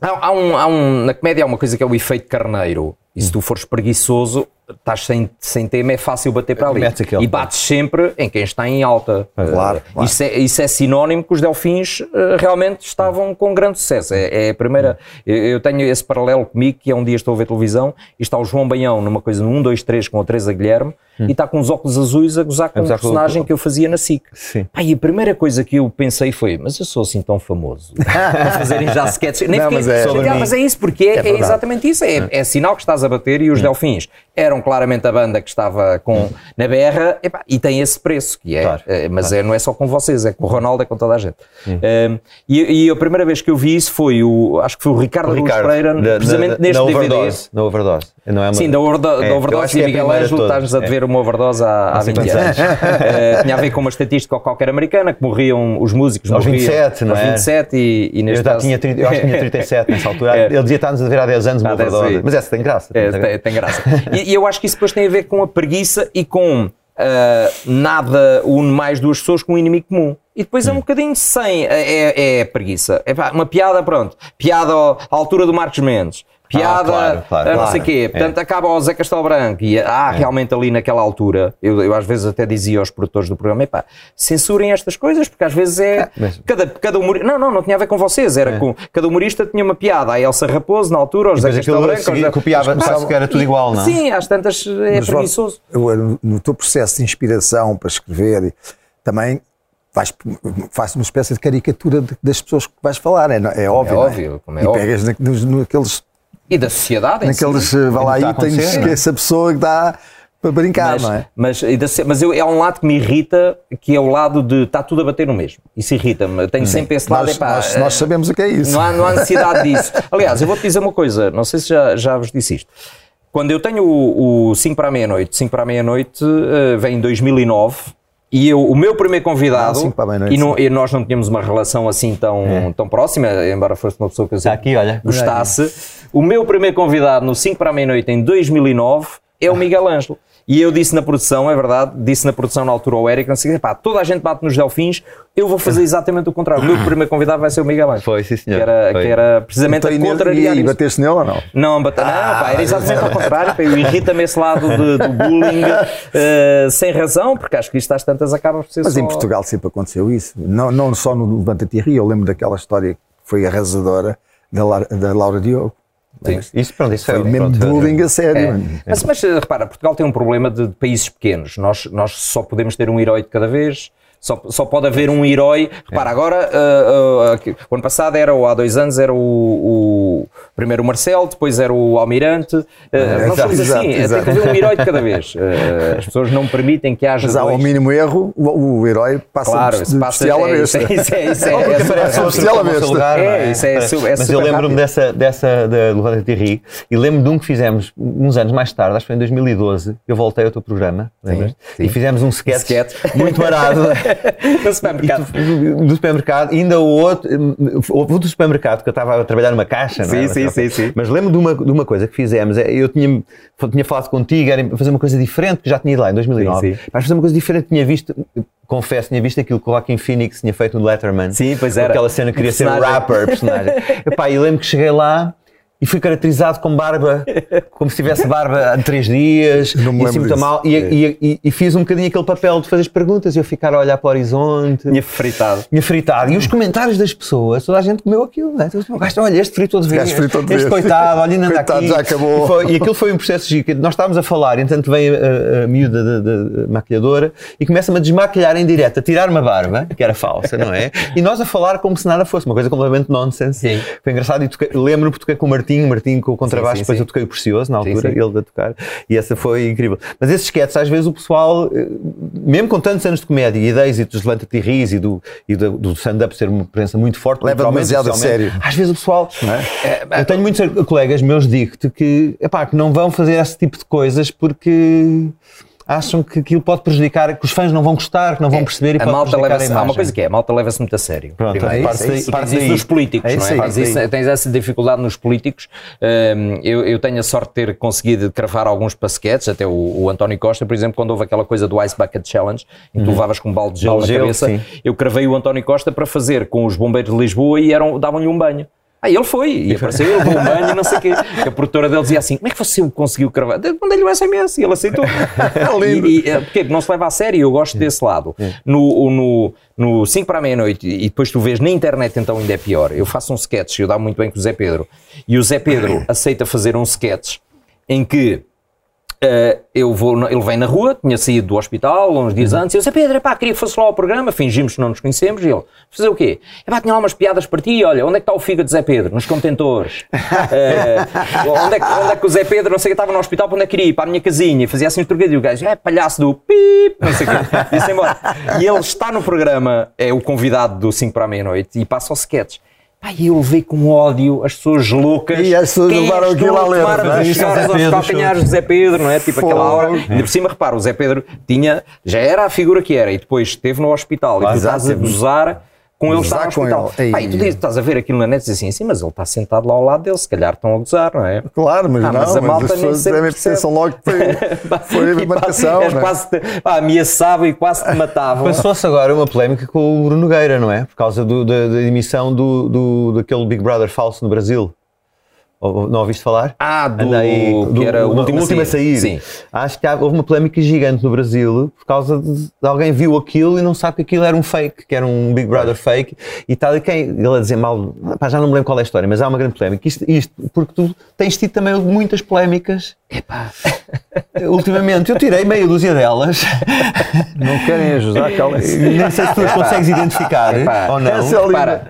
[SPEAKER 1] há, há um, há um- na comédia há uma coisa que é o efeito carneiro. E se tu fores preguiçoso, estás sem, sem tema, é fácil bater para ali.
[SPEAKER 2] Aquele.
[SPEAKER 1] E bates sempre em quem está em alta.
[SPEAKER 3] Claro,
[SPEAKER 1] Eh,
[SPEAKER 3] claro.
[SPEAKER 1] Isso, é, isso é sinónimo que os delfins eh, realmente estavam com grande sucesso. É, é a primeira. Eu, eu tenho esse paralelo comigo, que é um dia estou a ver televisão e está o João Banhão numa coisa no 1, 2, 3 com a Teresa Guilherme e está com os óculos azuis a gozar com um
[SPEAKER 2] com o-
[SPEAKER 1] personagem que eu fazia na SIC.
[SPEAKER 2] Sim.
[SPEAKER 1] E a primeira coisa que eu pensei foi, mas eu sou assim tão famoso <laughs> para fazerem já sketches. Nem
[SPEAKER 3] Não,
[SPEAKER 1] fiquei
[SPEAKER 3] mas é-
[SPEAKER 2] mim.
[SPEAKER 1] mas é isso, porque é, é
[SPEAKER 3] verdade.
[SPEAKER 1] exatamente isso. É, é sinal que estás a bater e os Delfins eram claramente a banda que estava com, na berra epá, e tem esse preço, que é,
[SPEAKER 2] Claro,
[SPEAKER 1] eh, mas é, não é só com vocês, é com o Ronaldo, é com toda a gente. Um, e, e a primeira vez que eu vi isso foi o, acho que foi o Ricardo,
[SPEAKER 2] O
[SPEAKER 1] Luz
[SPEAKER 2] Ricardo,
[SPEAKER 1] Pereira,
[SPEAKER 2] da-
[SPEAKER 1] precisamente
[SPEAKER 2] na,
[SPEAKER 1] neste
[SPEAKER 2] na
[SPEAKER 1] DVD.
[SPEAKER 2] overdose, na overdose. Não é uma-
[SPEAKER 1] Sim, da,
[SPEAKER 2] É,
[SPEAKER 1] da
[SPEAKER 2] eu
[SPEAKER 1] overdose e
[SPEAKER 2] é a
[SPEAKER 1] Miguel
[SPEAKER 2] de
[SPEAKER 1] Ângelo, estás-nos a
[SPEAKER 2] É.
[SPEAKER 1] dever uma overdose há, há 20
[SPEAKER 2] 50
[SPEAKER 1] anos. <laughs> Eh, tinha a ver com uma estatística qualquer americana, que morriam os músicos
[SPEAKER 2] Aos
[SPEAKER 1] morriam
[SPEAKER 2] 27, não
[SPEAKER 1] aos
[SPEAKER 2] é?
[SPEAKER 1] 27 e, e
[SPEAKER 2] Eu,
[SPEAKER 1] neste
[SPEAKER 2] já
[SPEAKER 1] caso...
[SPEAKER 2] tinha, 30 eu acho que tinha 37 nessa altura. <laughs>
[SPEAKER 1] É.
[SPEAKER 2] Ele dizia estar-nos a ver há 10 anos uma
[SPEAKER 1] Há 10,
[SPEAKER 2] overdose.
[SPEAKER 1] sim.
[SPEAKER 2] Mas essa tem graça.
[SPEAKER 1] É,
[SPEAKER 2] tem
[SPEAKER 1] tem,
[SPEAKER 2] graça.
[SPEAKER 1] tem graça. E, e eu acho que isso depois tem a ver com a preguiça e com ah, nada une mais duas pessoas com um inimigo comum. E depois é
[SPEAKER 2] Hum.
[SPEAKER 1] um bocadinho sem. É, é preguiça. É pá, uma piada, pronto. Piada à altura do Marcos Mendes. Piada,
[SPEAKER 2] Ah, claro, claro,
[SPEAKER 1] a não
[SPEAKER 2] claro.
[SPEAKER 1] sei quê. Portanto, acaba ao Zé Castelo Branco. E há realmente ali naquela altura, eu, eu às vezes até dizia aos produtores do programa: epá, censurem estas coisas, porque às vezes é.
[SPEAKER 2] mas-
[SPEAKER 1] Cada, cada humorista. Não, não, não tinha a ver com vocês. Era com. Cada humorista tinha uma piada. A Elsa Raposo, na altura, ao Zé Castelo Branco.
[SPEAKER 2] seguir
[SPEAKER 1] Zé-
[SPEAKER 2] copiava,
[SPEAKER 1] Mas,
[SPEAKER 2] quase que era tudo igual, não é?
[SPEAKER 1] Sim, às tantas é
[SPEAKER 3] Mas,
[SPEAKER 1] preguiçoso.
[SPEAKER 3] eu, no teu processo de inspiração para escrever, também vais, faz uma espécie de caricatura de- das pessoas que vais falar, é, é óbvio. não
[SPEAKER 1] óbvio, como é
[SPEAKER 3] e
[SPEAKER 1] óbvio.
[SPEAKER 3] pegas na, nos, naqueles,
[SPEAKER 1] E da sociedade em si.
[SPEAKER 3] naqueles eh, vá lá
[SPEAKER 2] que está a
[SPEAKER 3] itens
[SPEAKER 2] acontecer,
[SPEAKER 3] que
[SPEAKER 2] é?
[SPEAKER 3] essa pessoa que dá para brincar,
[SPEAKER 1] Mas,
[SPEAKER 3] não é?
[SPEAKER 1] mas, e da- mas eu, é um lado que me irrita, que é o lado de está tudo a bater no mesmo. Isso irrita-me. Tenho sempre esse lado.
[SPEAKER 3] Hum. Nós,
[SPEAKER 1] epá,
[SPEAKER 3] nós,
[SPEAKER 1] eh,
[SPEAKER 3] nós sabemos o que é isso.
[SPEAKER 1] Não há, não há necessidade disso. <laughs> Aliás, eu vou-te dizer uma coisa, não sei se já, já vos disse isto. Quando eu tenho o, 5 para a meia-noite, 5 para a meia-noite eh, vem em 2009 e eu, o meu primeiro convidado,
[SPEAKER 3] Ah,
[SPEAKER 1] e, não- e nós não tínhamos uma relação assim tão, tão próxima, embora fosse uma pessoa que eu
[SPEAKER 2] Está
[SPEAKER 1] sempre
[SPEAKER 2] aqui, olha.
[SPEAKER 1] gostasse, o meu primeiro convidado no 5 para a meia-noite em 2009 é o Miguel Ângelo. E eu disse na produção, é verdade, disse na produção na altura ao Eric, não sei, o quê, pá, toda a gente bate nos delfins, eu vou fazer exatamente o contrário. O meu primeiro convidado vai ser o Miguel Ângelo.
[SPEAKER 2] Foi, sim, senhor.
[SPEAKER 1] Que era,
[SPEAKER 2] Foi.
[SPEAKER 1] que era precisamente
[SPEAKER 3] Então,
[SPEAKER 1] a contrariar
[SPEAKER 3] e, e bateste nele ou não?
[SPEAKER 1] Não, bata, não, pá, era exatamente ao contrário. Pá, eu irrita-me esse lado de- do bullying <laughs> eh, sem razão, porque acho que isto às tantas acaba por ser
[SPEAKER 3] Mas
[SPEAKER 1] só...
[SPEAKER 3] em Portugal sempre aconteceu isso. Não, não só no Levanta-te e eu lembro daquela história que foi arrasadora da, da Laura Diogo.
[SPEAKER 2] Isso, pronto, isso
[SPEAKER 3] Foi
[SPEAKER 2] foi,
[SPEAKER 3] mesmo
[SPEAKER 2] pronto, foi-
[SPEAKER 3] bullying a sério.
[SPEAKER 1] É. Mas, mas, repara, Portugal tem um problema de, de países pequenos. Nós, nós só podemos ter um herói de cada vez. Só, só pode haver um herói. Repara, agora, ah, ah, aqui- o ano passado era, ou há dois anos, era o, o- primeiro o Marcelo, depois era o Almirante. Ah, nós
[SPEAKER 3] exato,
[SPEAKER 1] somos assim,
[SPEAKER 3] exato,
[SPEAKER 1] eh, tem que haver um herói de cada vez. As pessoas não permitem que haja
[SPEAKER 3] Mas ao
[SPEAKER 1] dois.
[SPEAKER 3] mínimo erro, o, o herói passa
[SPEAKER 1] Claro,
[SPEAKER 3] de, de
[SPEAKER 1] passa.
[SPEAKER 3] bestial a
[SPEAKER 1] é, isso
[SPEAKER 3] besta.
[SPEAKER 1] é, isso é, isso é,
[SPEAKER 2] porque
[SPEAKER 1] é
[SPEAKER 3] é a besta.
[SPEAKER 1] É,
[SPEAKER 2] é?
[SPEAKER 1] isso é é
[SPEAKER 2] Mas eu lembro-me dessa, dessa da Levanta-te e Ri e lembro de um que fizemos uns anos mais tarde, acho que foi em 2012, eu voltei ao teu programa, lembras? E fizemos um sketch,
[SPEAKER 1] Sketch.
[SPEAKER 2] muito barato <laughs> <laughs>
[SPEAKER 1] no supermercado.
[SPEAKER 2] do supermercado, ainda o outro, houve do supermercado que eu estava a trabalhar numa caixa, não é?
[SPEAKER 1] Sim, sim, sim, sim.
[SPEAKER 2] Mas lembro de uma, de uma coisa que fizemos, é, eu tinha, tinha falado contigo, era fazer uma coisa diferente, que já tinha ido lá em 2009,
[SPEAKER 1] Sim, sim.
[SPEAKER 2] mas fazer uma coisa diferente, tinha visto, confesso, tinha visto aquilo que o Joaquin Phoenix tinha feito no Letterman.
[SPEAKER 1] Sim, pois era.
[SPEAKER 2] Aquela cena que queria ser um rapper, personagem. <laughs> Epá, e lembro que cheguei lá e fui caracterizado com barba, como se tivesse barba há três dias,
[SPEAKER 3] Não me
[SPEAKER 2] e assim muito mal, e, e- e- e fiz um bocadinho aquele papel de fazer as perguntas e eu ficar a olhar para o horizonte.
[SPEAKER 1] Tinha fritado.
[SPEAKER 2] Tinha fritado. E os comentários das pessoas, toda a gente comeu aquilo. Né? Todos, "O gajo, olha, este fritou de vez.
[SPEAKER 3] de
[SPEAKER 2] Este
[SPEAKER 3] vez."
[SPEAKER 2] coitado, olha, ainda
[SPEAKER 3] Coitado,
[SPEAKER 2] aqui.
[SPEAKER 3] já acabou.
[SPEAKER 2] E, foi- e aquilo foi um processo giro. Nós estávamos a falar, entanto vem a, a miúda da, da maquilhadora e começa-me a desmaquilhar em direto, a tirar uma barba, que era falsa, não é? E nós a falar como se nada fosse, uma coisa completamente nonsense.
[SPEAKER 1] Sim.
[SPEAKER 2] Foi engraçado e lembro-me que toquei com o Martinho, o Martinho com o contrabaixo,
[SPEAKER 1] sim,
[SPEAKER 2] depois eu toquei o Precioso na altura, ele a tocar, e essa foi incrível. Mas esses sketches, às vezes o pessoal, eh, mesmo com tantos anos de comédia e de êxitos, Levanta-te e Ris e do, e do, do stand-up ser uma presença muito forte,
[SPEAKER 3] Leva demasiado a sério.
[SPEAKER 2] Às vezes o pessoal.
[SPEAKER 1] É,
[SPEAKER 2] eu tenho muitos colegas meus, digo-te, que, epá, que não vão fazer esse tipo de coisas porque. Acham que aquilo pode prejudicar, que os fãs não vão gostar, que não vão perceber e
[SPEAKER 1] a
[SPEAKER 2] pode
[SPEAKER 1] malta
[SPEAKER 2] prejudicar
[SPEAKER 1] leva
[SPEAKER 2] a
[SPEAKER 1] há uma coisa que é, a malta leva-se muito a sério.
[SPEAKER 2] Pronto,
[SPEAKER 1] primeiro.
[SPEAKER 2] parte
[SPEAKER 3] é isso,
[SPEAKER 2] parte
[SPEAKER 1] isso nos políticos,
[SPEAKER 3] É
[SPEAKER 1] não
[SPEAKER 3] isso
[SPEAKER 1] é?
[SPEAKER 3] aí,
[SPEAKER 1] Tens,
[SPEAKER 3] é
[SPEAKER 1] isso-
[SPEAKER 3] isso.
[SPEAKER 1] tens essa dificuldade nos políticos. Hum, eu, eu tenho a sorte de ter conseguido cravar alguns pasquetes, até o, o António Costa, por exemplo, quando houve aquela coisa do Ice Bucket Challenge, em que tu levavas com um balde de
[SPEAKER 2] de
[SPEAKER 1] na
[SPEAKER 2] gelo,
[SPEAKER 1] cabeça,
[SPEAKER 2] sim.
[SPEAKER 1] eu cravei o António Costa para fazer com os bombeiros de Lisboa e davam-lhe um banho. Aí ele foi, e apareceu, ele um banho, não sei o quê. A produtora dele dizia assim: Como é que você o conseguiu cravar? Mandei-lhe um SMS e ele aceitou. <laughs>
[SPEAKER 3] lindo.
[SPEAKER 1] E, e, eh, porque não se leva a sério, eu gosto desse lado. No, no, no 5 para a meia-noite, e depois tu vês na internet, então ainda é pior. Eu faço um sketch, eu dá muito bem com o Zé Pedro, e o Zé Pedro aceita fazer um sketch em que. Eh, eu vou, ele vem na rua, tinha saído do hospital uns dias antes, e eu disse, Pedro, epá, queria que fosse lá ao programa, fingimos que não nos conhecemos, e ele, fazer o quê? Epá, tinha lá umas piadas para ti, olha, onde é que está o fígado de Zé Pedro? Nos contentores. <laughs> Eh, onde, é que, onde é que o Zé Pedro, não sei o que, estava no hospital, para onde é que queria ir? Para a minha casinha, e fazia assim uns trocadilhos, o gajo, é palhaço do pip, não sei o quê, e embora. E ele está no programa, é o convidado do 5 para a meia-noite, e passa ao sketch. E eu levei com ódio as pessoas loucas.
[SPEAKER 3] E as pessoas
[SPEAKER 1] Quem
[SPEAKER 3] levaram aquilo à
[SPEAKER 1] a
[SPEAKER 3] não é?
[SPEAKER 1] as
[SPEAKER 2] Isso é o
[SPEAKER 1] cigarros
[SPEAKER 2] Zé
[SPEAKER 1] aos
[SPEAKER 2] Pedro,
[SPEAKER 1] calcanhares de Zé Pedro, não é? Tipo aquela
[SPEAKER 3] Fogo.
[SPEAKER 1] hora. Ainda por cima, repara, o Zé Pedro tinha, já era a figura que era e depois esteve no hospital e tu estás a
[SPEAKER 3] Exato.
[SPEAKER 1] gozar com ele estar no hospital.
[SPEAKER 3] ele.
[SPEAKER 1] Pá, e tu dizes, estás a ver aquilo na net e dizes assim, sim, mas ele está sentado lá ao lado dele, se calhar estão a gozar, não é?
[SPEAKER 3] Claro, mas
[SPEAKER 1] Ah,
[SPEAKER 3] não,
[SPEAKER 1] mas
[SPEAKER 3] mas,
[SPEAKER 1] a malta
[SPEAKER 3] as
[SPEAKER 1] nem
[SPEAKER 3] pessoas devem pensam logo que foi, <laughs> foi
[SPEAKER 1] pá,
[SPEAKER 3] marcação. não é?
[SPEAKER 1] quase te, pá, ameaçava e quase te matavam.
[SPEAKER 2] Passou-se agora uma polémica com o Bruno Nogueira, não é? Por causa do- da, da emissão do, do, daquele Big Brother falso no Brasil. Ou- Não ouviste falar?
[SPEAKER 1] Ah, do,
[SPEAKER 2] Anda aí,
[SPEAKER 1] que
[SPEAKER 2] do-
[SPEAKER 1] era o
[SPEAKER 2] do-
[SPEAKER 1] último,
[SPEAKER 2] a sair.
[SPEAKER 1] Sim.
[SPEAKER 2] Acho que há- houve uma polémica gigante no Brasil por causa de, de alguém viu aquilo e não sabe que aquilo era um fake, que era um Big Brother fake e tal. E quem, ele a dizer mal, pá, já não me lembro qual é a história, mas há uma grande polémica. Isto, isto porque tu tens tido também muitas polémicas <laughs> ultimamente. Eu tirei meia dúzia delas,
[SPEAKER 3] Não querem ajudar aquela.
[SPEAKER 2] nem sei se tu as consegues identificar
[SPEAKER 1] Epá,
[SPEAKER 2] ou não.
[SPEAKER 3] essa é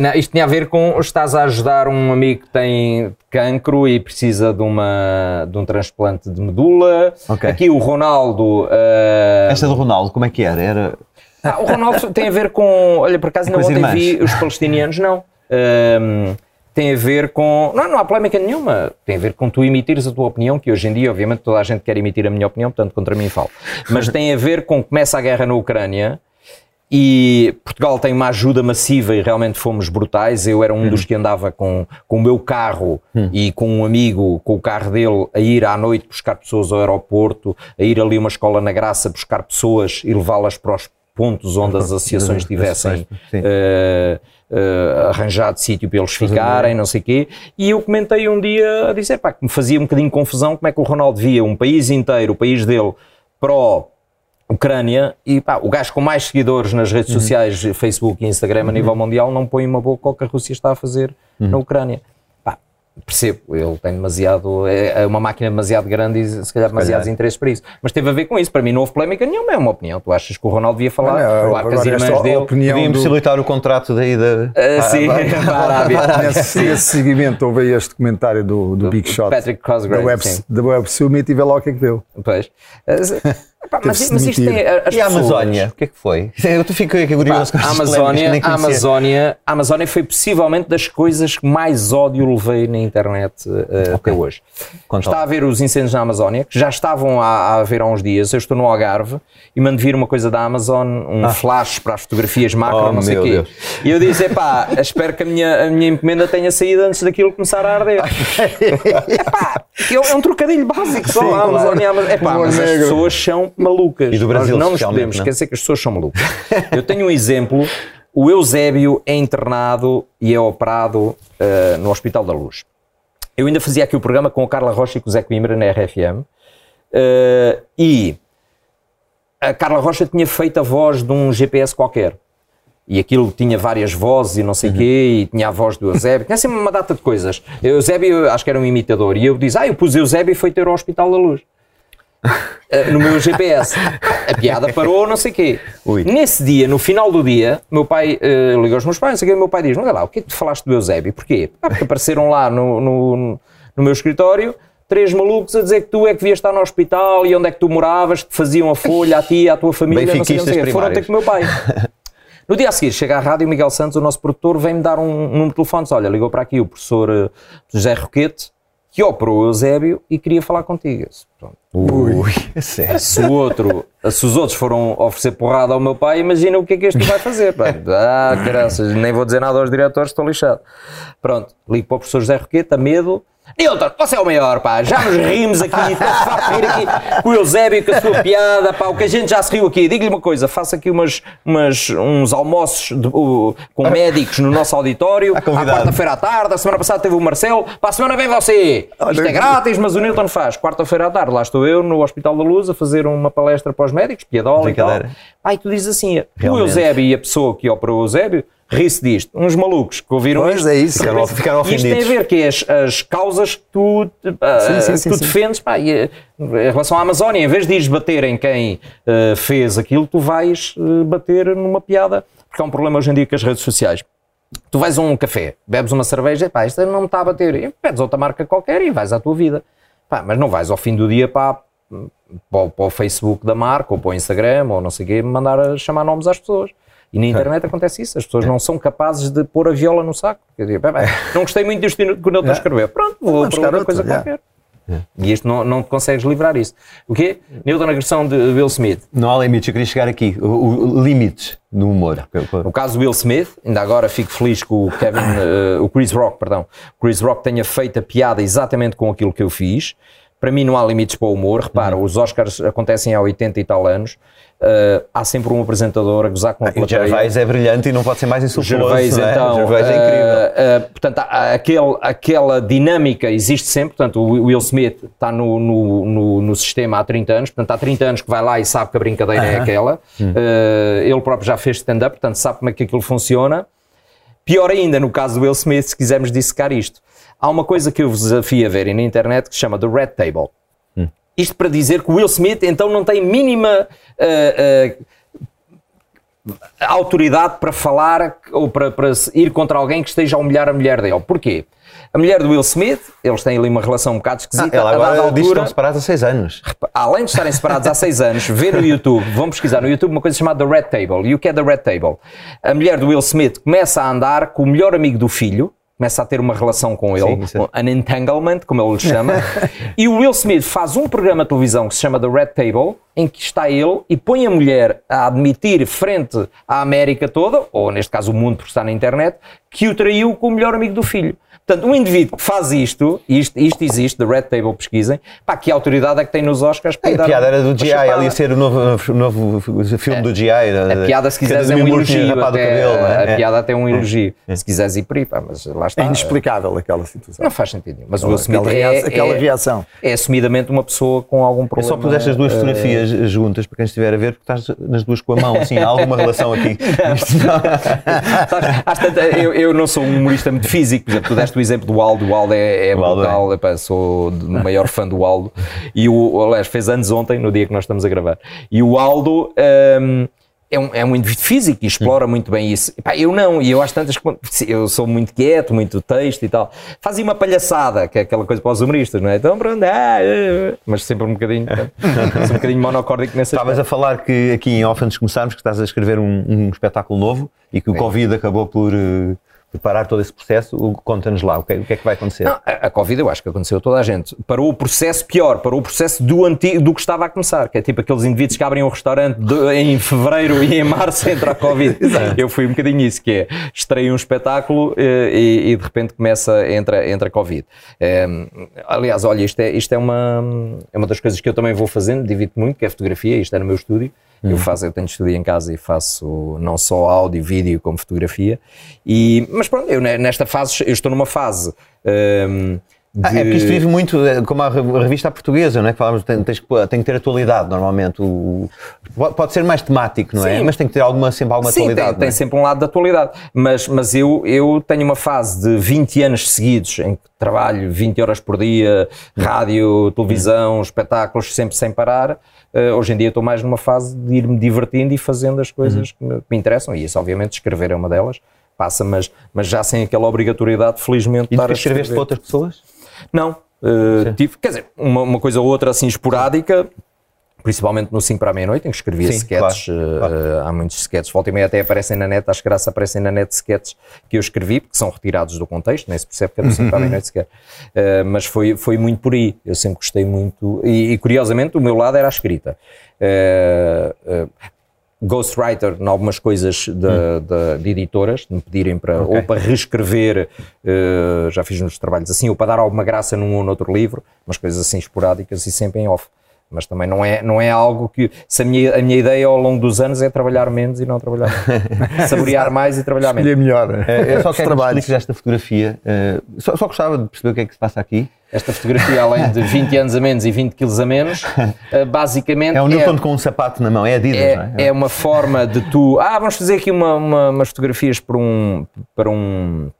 [SPEAKER 1] não, isto tinha a ver com estás a ajudar um amigo que tem cancro e precisa de, uma, de um transplante de medula.
[SPEAKER 2] Ok.
[SPEAKER 1] Aqui o Ronaldo. ah,
[SPEAKER 2] Esta do Ronaldo, como é que era? Era
[SPEAKER 1] ah, o Ronaldo tem a ver com. Olha, por acaso
[SPEAKER 2] Com
[SPEAKER 1] não ontem
[SPEAKER 2] irmãs.
[SPEAKER 1] vi os palestinianos, não. Ahm, tem a ver com. Não, não há polémica nenhuma. Tem a ver com tu emitires a tua opinião, que hoje em dia, obviamente, toda a gente quer emitir a minha opinião, portanto, contra mim falo. Mas tem a ver com começa a guerra na Ucrânia e Portugal tem uma ajuda massiva e realmente fomos brutais. Eu era um dos que andava com, com o meu carro e com um amigo, com o carro dele, a ir à noite buscar pessoas ao aeroporto, a ir ali a uma escola na Graça buscar pessoas e levá-las para os pontos onde as associações tivessem
[SPEAKER 2] Sim.
[SPEAKER 1] eh, eh, arranjado sítio para eles ficarem, não sei o quê. E eu comentei um dia a dizer pá, que me fazia um bocadinho confusão como é que o Ronaldo via um país inteiro, o país dele, pró Ucrânia e pá, o gajo com mais seguidores nas redes sociais, Facebook e Instagram a nível mundial, não põe uma boca ao que a Rússia está a fazer na Ucrânia. Pá, percebo, ele tem demasiado, é é uma máquina demasiado grande e se calhar demasiados interesses para isso. Mas teve a ver com isso, para mim não houve polémica nenhuma, é uma opinião. Tu achas que o Ronaldo devia falar?
[SPEAKER 3] Olha,
[SPEAKER 1] claro que as
[SPEAKER 3] agora
[SPEAKER 1] irmãs dele.
[SPEAKER 3] opinião
[SPEAKER 2] Podia
[SPEAKER 3] do-
[SPEAKER 2] impossibilitar o contrato daí da.
[SPEAKER 1] Ah, sim, <laughs> para a Arábia. <laughs>
[SPEAKER 3] Nesse, nesse seguimento, houve aí este comentário do, do, Big Shot
[SPEAKER 1] Patrick Cosgrave,
[SPEAKER 3] da Web,
[SPEAKER 1] sim.
[SPEAKER 3] da Web Summit e vê lá o que é que deu.
[SPEAKER 1] Pois. <laughs> Epá, mas, mas isto é. As
[SPEAKER 2] E a Amazónia? O que é que foi? <laughs> Eu tu fico aqui curioso com
[SPEAKER 1] Pá, a Amazónia, a. Amazónia, a Amazónia foi possivelmente das coisas que mais ódio levei na internet eh, até hoje.
[SPEAKER 2] Conta
[SPEAKER 1] Está a ver os incêndios na Amazónia, que já estavam a, a haver há uns dias. Eu estou no Algarve e mando vir uma coisa da Amazon, um flash para as fotografias macro,
[SPEAKER 2] Oh,
[SPEAKER 1] não sei o quê.
[SPEAKER 2] Deus.
[SPEAKER 1] E eu disse: epá, <laughs> espero que a minha, a minha encomenda tenha saído antes daquilo começar a arder. <laughs> epá, é um trocadilho básico só.
[SPEAKER 3] Sim,
[SPEAKER 1] a Amazónia, a Amazónia. Epá, mas as pessoas são malucas.
[SPEAKER 2] E do Brasil,
[SPEAKER 1] Nós não nos podemos
[SPEAKER 2] não é?
[SPEAKER 1] esquecer que as pessoas são malucas. Eu tenho um exemplo. O Eusébio é internado e é operado eh, no Hospital da Luz. Eu ainda fazia aqui o programa com o Carla Rocha e com o Zé Coimbra na RFM. eh, e a Carla Rocha tinha feito a voz de um GPS qualquer. E aquilo tinha várias vozes e não sei o quê, e tinha a voz do Eusébio, tinha sempre uma data de coisas. Eusébio, acho que era um imitador, e eu disse, ah, eu pus Eusébio e foi ter ao Hospital da Luz. Eh, no meu GPS. A piada parou, não sei o quê.
[SPEAKER 2] Ui.
[SPEAKER 1] Nesse dia, no final do dia, meu pai eh, liga aos meus pais, não sei o meu pai diz: Olha lá, o que é que tu falaste do Eusébio? Porquê? Ah, porque apareceram lá no, no, no meu escritório três malucos a dizer que tu é que devias estar no hospital e onde é que tu moravas, que te faziam a folha a ti e à tua família, não sei, não sei. Foram ter com o meu pai. No dia a seguir, chega à rádio, o Miguel Santos, o nosso produtor, vem-me dar um número de telefone. Olha, ligou para aqui o professor eh, José Roquete, que operou o Eusébio e queria falar contigo. Pronto.
[SPEAKER 2] Ui, é sério.
[SPEAKER 1] Se, o outro, se os outros foram oferecer porrada ao meu pai, imagina o que é que este vai fazer. pá. <laughs> Ah, graças, nem vou dizer nada aos diretores, estou lixado. Pronto, ligo para o professor José Roqueta, medo. Nilton, você é o maior, pá, já nos rimos aqui, estou farto de rir aqui com o Eusébio, com a sua piada, pá, o que a gente já se riu aqui. Diga-lhe uma coisa, faça aqui umas, umas, uns almoços de- uh, com <laughs> médicos no nosso auditório, à quarta-feira à tarde, a semana passada teve o Marcelo, para a semana vem você. Isto é grátis, mas o Nilton faz. Quarta-feira à tarde, lá estou eu no Hospital da Luz a fazer uma palestra para os médicos, piadola e tal. E tu dizes assim, o
[SPEAKER 2] Realmente.
[SPEAKER 1] Eusébio e a pessoa que operou o Eusébio ri-se disto. Uns malucos que ouviram
[SPEAKER 3] Pois
[SPEAKER 1] isto.
[SPEAKER 3] é isso.
[SPEAKER 2] Ficaram- ficaram
[SPEAKER 1] E isto tem a
[SPEAKER 2] ofendidos.
[SPEAKER 1] ver que é as, as causas que tu, ah,
[SPEAKER 3] Sim, sim, sim,
[SPEAKER 1] tu defendes, pá, e, eh, em relação à Amazónia, em vez de ires bater em quem eh, fez aquilo, tu vais eh, bater numa piada, porque há um problema hoje em dia com as redes sociais. Tu vais a um café, bebes uma cerveja, e pá, isto não me está a bater, e pedes outra marca qualquer e vais à tua vida. Pá, mas não vais ao fim do dia para, para, o- para o Facebook da marca ou para o Instagram ou não sei o quê, mandar a chamar nomes às pessoas. E na internet acontece isso, as pessoas não são capazes de pôr a viola no saco. Quer dizer, pá, pá, <laughs> não gostei muito disto que o Nilton
[SPEAKER 3] Yeah.
[SPEAKER 1] escreveu. Pronto, vou
[SPEAKER 3] buscar
[SPEAKER 1] outra coisa
[SPEAKER 3] yeah.
[SPEAKER 1] qualquer. E isto não, não te consegues livrar isso. O quê? Newton, agressão de Will Smith.
[SPEAKER 2] Não há limites, eu queria chegar aqui. O, o- limites no humor.
[SPEAKER 1] No caso do Will Smith, ainda agora fico feliz que o Kevin, eh, o Chris Rock, perdão, Chris Rock tenha feito a piada exatamente com aquilo que eu fiz. Para mim não há limites para o humor. Repara,
[SPEAKER 2] Uhum.
[SPEAKER 1] os Oscars acontecem há 80 e tal anos. Eh, há sempre um apresentador a gozar com a
[SPEAKER 2] o
[SPEAKER 1] plateia.
[SPEAKER 2] Gervais é brilhante e não pode ser mais insultuoso.
[SPEAKER 1] Gervais,
[SPEAKER 2] não é?
[SPEAKER 1] então,
[SPEAKER 2] O Gervais é incrível.
[SPEAKER 1] eh, portanto, há- aquele, aquela dinâmica existe sempre. Portanto, o Will Smith está no, no, no, no sistema há 30 anos. Portanto, há 30 anos que vai lá e sabe que a brincadeira é aquela. Eh, ele próprio já fez stand-up, portanto, sabe como é que aquilo funciona. Pior ainda, no caso do Will Smith, se quisermos dissecar isto. Há uma coisa que eu vos desafio a verem na internet que se chama The Red Table. Isto para dizer que o Will Smith então não tem mínima eh, eh, autoridade para falar ou para, para ir contra alguém que esteja a humilhar a mulher dele. Porquê? A mulher do Will Smith, eles têm ali uma relação um bocado esquisita.
[SPEAKER 2] Ela
[SPEAKER 1] a dada
[SPEAKER 2] agora diz que
[SPEAKER 1] altura,
[SPEAKER 2] estão separados há seis anos.
[SPEAKER 1] além de estarem separados há seis anos, vê no YouTube, vão pesquisar no YouTube uma coisa chamada The Red Table. E o que é The Red Table? A mulher do Will Smith começa a andar com o melhor amigo do filho, começa a ter uma relação com ele,
[SPEAKER 2] Sim,
[SPEAKER 1] an entanglement, como ele lhe chama, <laughs> e o Will Smith faz um programa de televisão que se chama The Red Table, em que está ele e põe a mulher a admitir frente à América toda, ou neste caso o mundo porque está na internet, que o traiu com o melhor amigo do filho. Portanto, um indivíduo que faz isto, isto, isto existe, The Red Table, pesquisem, pá, que autoridade é que tem nos Oscars para
[SPEAKER 2] A piada era do GI, ali ia ser o novo, novo filme do GI.
[SPEAKER 1] A piada, se quiseres, é um elogio. Até, a piada até é um elogio. Se quiseres ir por aí, pá, mas lá está.
[SPEAKER 3] É inexplicável aquela situação.
[SPEAKER 1] Não faz sentido nenhum. Mas o Smith
[SPEAKER 3] Aquela,
[SPEAKER 1] é,
[SPEAKER 3] aquela
[SPEAKER 1] é-
[SPEAKER 3] reação.
[SPEAKER 1] é assumidamente uma pessoa com algum
[SPEAKER 2] Eu
[SPEAKER 1] problema.
[SPEAKER 2] só pus estas duas
[SPEAKER 1] eh,
[SPEAKER 2] fotografias juntas para quem estiver a ver, porque estás nas duas com a mão, assim, há alguma relação aqui. <laughs> Isto não-
[SPEAKER 1] Sabes, eu, eu não sou um humorista muito físico, por exemplo, tu deste o exemplo do Aldo, o Aldo é, é
[SPEAKER 2] O Aldo
[SPEAKER 1] brutal, epá, sou o maior fã do Aldo, e o, aliás, fez anos ontem, no dia que nós estamos a gravar, e o Aldo hum, é, um, é um indivíduo físico e explora muito bem isso. Epá, eu não, e eu às tantas, eu sou muito quieto, muito texto e tal, fazia uma palhaçada, que é aquela coisa para os humoristas, não é? Então, pronto, ah, ah, mas sempre um bocadinho, <laughs> um bocadinho monocórdico nesse
[SPEAKER 2] Estavas a falar que aqui em off, antes de começarmos, que estás a escrever um, um espetáculo novo e que o Covid acabou por, por parar todo esse processo. Conta-nos lá, o que, é- o que é que vai acontecer?
[SPEAKER 1] Não, a, Covid eu acho que aconteceu a toda a gente. Parou o processo pior, parou o processo do, antigo, do que estava a começar, que é tipo aqueles indivíduos que abrem um restaurante de- em fevereiro e em março entra a Covid. <laughs> eu fui um bocadinho isso, que é estreio um espetáculo eh, e, e de repente começa, entra, entra a Covid. Eh, aliás, olha, isto, é, isto é, uma, é uma das coisas que eu também vou fazendo, divido muito, que é fotografia, isto é no meu estúdio. Eu faço, eu tenho estúdio em casa e faço não só áudio, vídeo, como fotografia. E, mas pronto, eu ne- nesta fase, eu estou numa fase ehm, de...
[SPEAKER 2] Ah, é porque isto vive muito, eh, como a re- a revista portuguesa, não é? Que falamos, tem, tens tem que ter atualidade normalmente. O, pode ser mais temático, não é?
[SPEAKER 1] Sim.
[SPEAKER 2] Mas tem que ter alguma, sempre alguma
[SPEAKER 1] Sim, tem,
[SPEAKER 2] atualidade.
[SPEAKER 1] tem
[SPEAKER 2] é?
[SPEAKER 1] sempre um lado da atualidade. Mas, mas eu, eu tenho uma fase de 20 anos seguidos em que trabalho 20 horas por dia, rádio, televisão, espetáculos, sempre sem parar. Eh, hoje em dia estou mais numa fase de ir-me divertindo e fazendo as coisas que, me, que me interessam. E isso, obviamente, escrever é uma delas. Passa, mas, mas já sem aquela obrigatoriedade, felizmente,
[SPEAKER 2] E
[SPEAKER 1] estar a
[SPEAKER 2] depois escreveste para
[SPEAKER 1] escrever.
[SPEAKER 2] outras pessoas?
[SPEAKER 1] Não. Uh, tive, quer dizer, uma, uma coisa ou outra assim esporádica, principalmente no 5 para a meia-noite, em que escrevia
[SPEAKER 2] Sim,
[SPEAKER 1] sketches,
[SPEAKER 2] claro, claro.
[SPEAKER 1] eh, há muitos sketches, volta e meia até aparecem na net, acho que graça aparecem na net sketches que eu escrevi, porque são retirados do contexto, nem se percebe que é do 5 para a meia-noite sequer, Eh, mas foi, foi muito por aí, eu sempre gostei muito, e, e, curiosamente o meu lado era a escrita. Eh, ghostwriter em algumas coisas de, de- de editoras, de me pedirem para, ou para reescrever, eh, já fiz uns trabalhos assim, ou para dar alguma graça num ou noutro livro, umas coisas assim esporádicas e sempre em off. Mas também não é, não é algo que. Se a minha, a minha ideia ao longo dos anos é trabalhar menos e não trabalhar mais. <laughs> Saborear mais e trabalhar menos.
[SPEAKER 3] Escolher melhor.
[SPEAKER 2] É, eu só
[SPEAKER 3] os <laughs>
[SPEAKER 2] quero que
[SPEAKER 3] trabalhos.
[SPEAKER 2] expliques esta fotografia. eh, só, só gostava de perceber o que é que se passa aqui.
[SPEAKER 1] Esta fotografia, além de 20 anos a menos e 20 quilos a menos, <laughs> eh, basicamente.
[SPEAKER 2] É o Newton com um sapato na mão, é Adidas, não
[SPEAKER 1] é,
[SPEAKER 2] é?
[SPEAKER 1] é uma forma de tu. Ah, vamos fazer aqui uma, uma- umas fotografias para um. Para um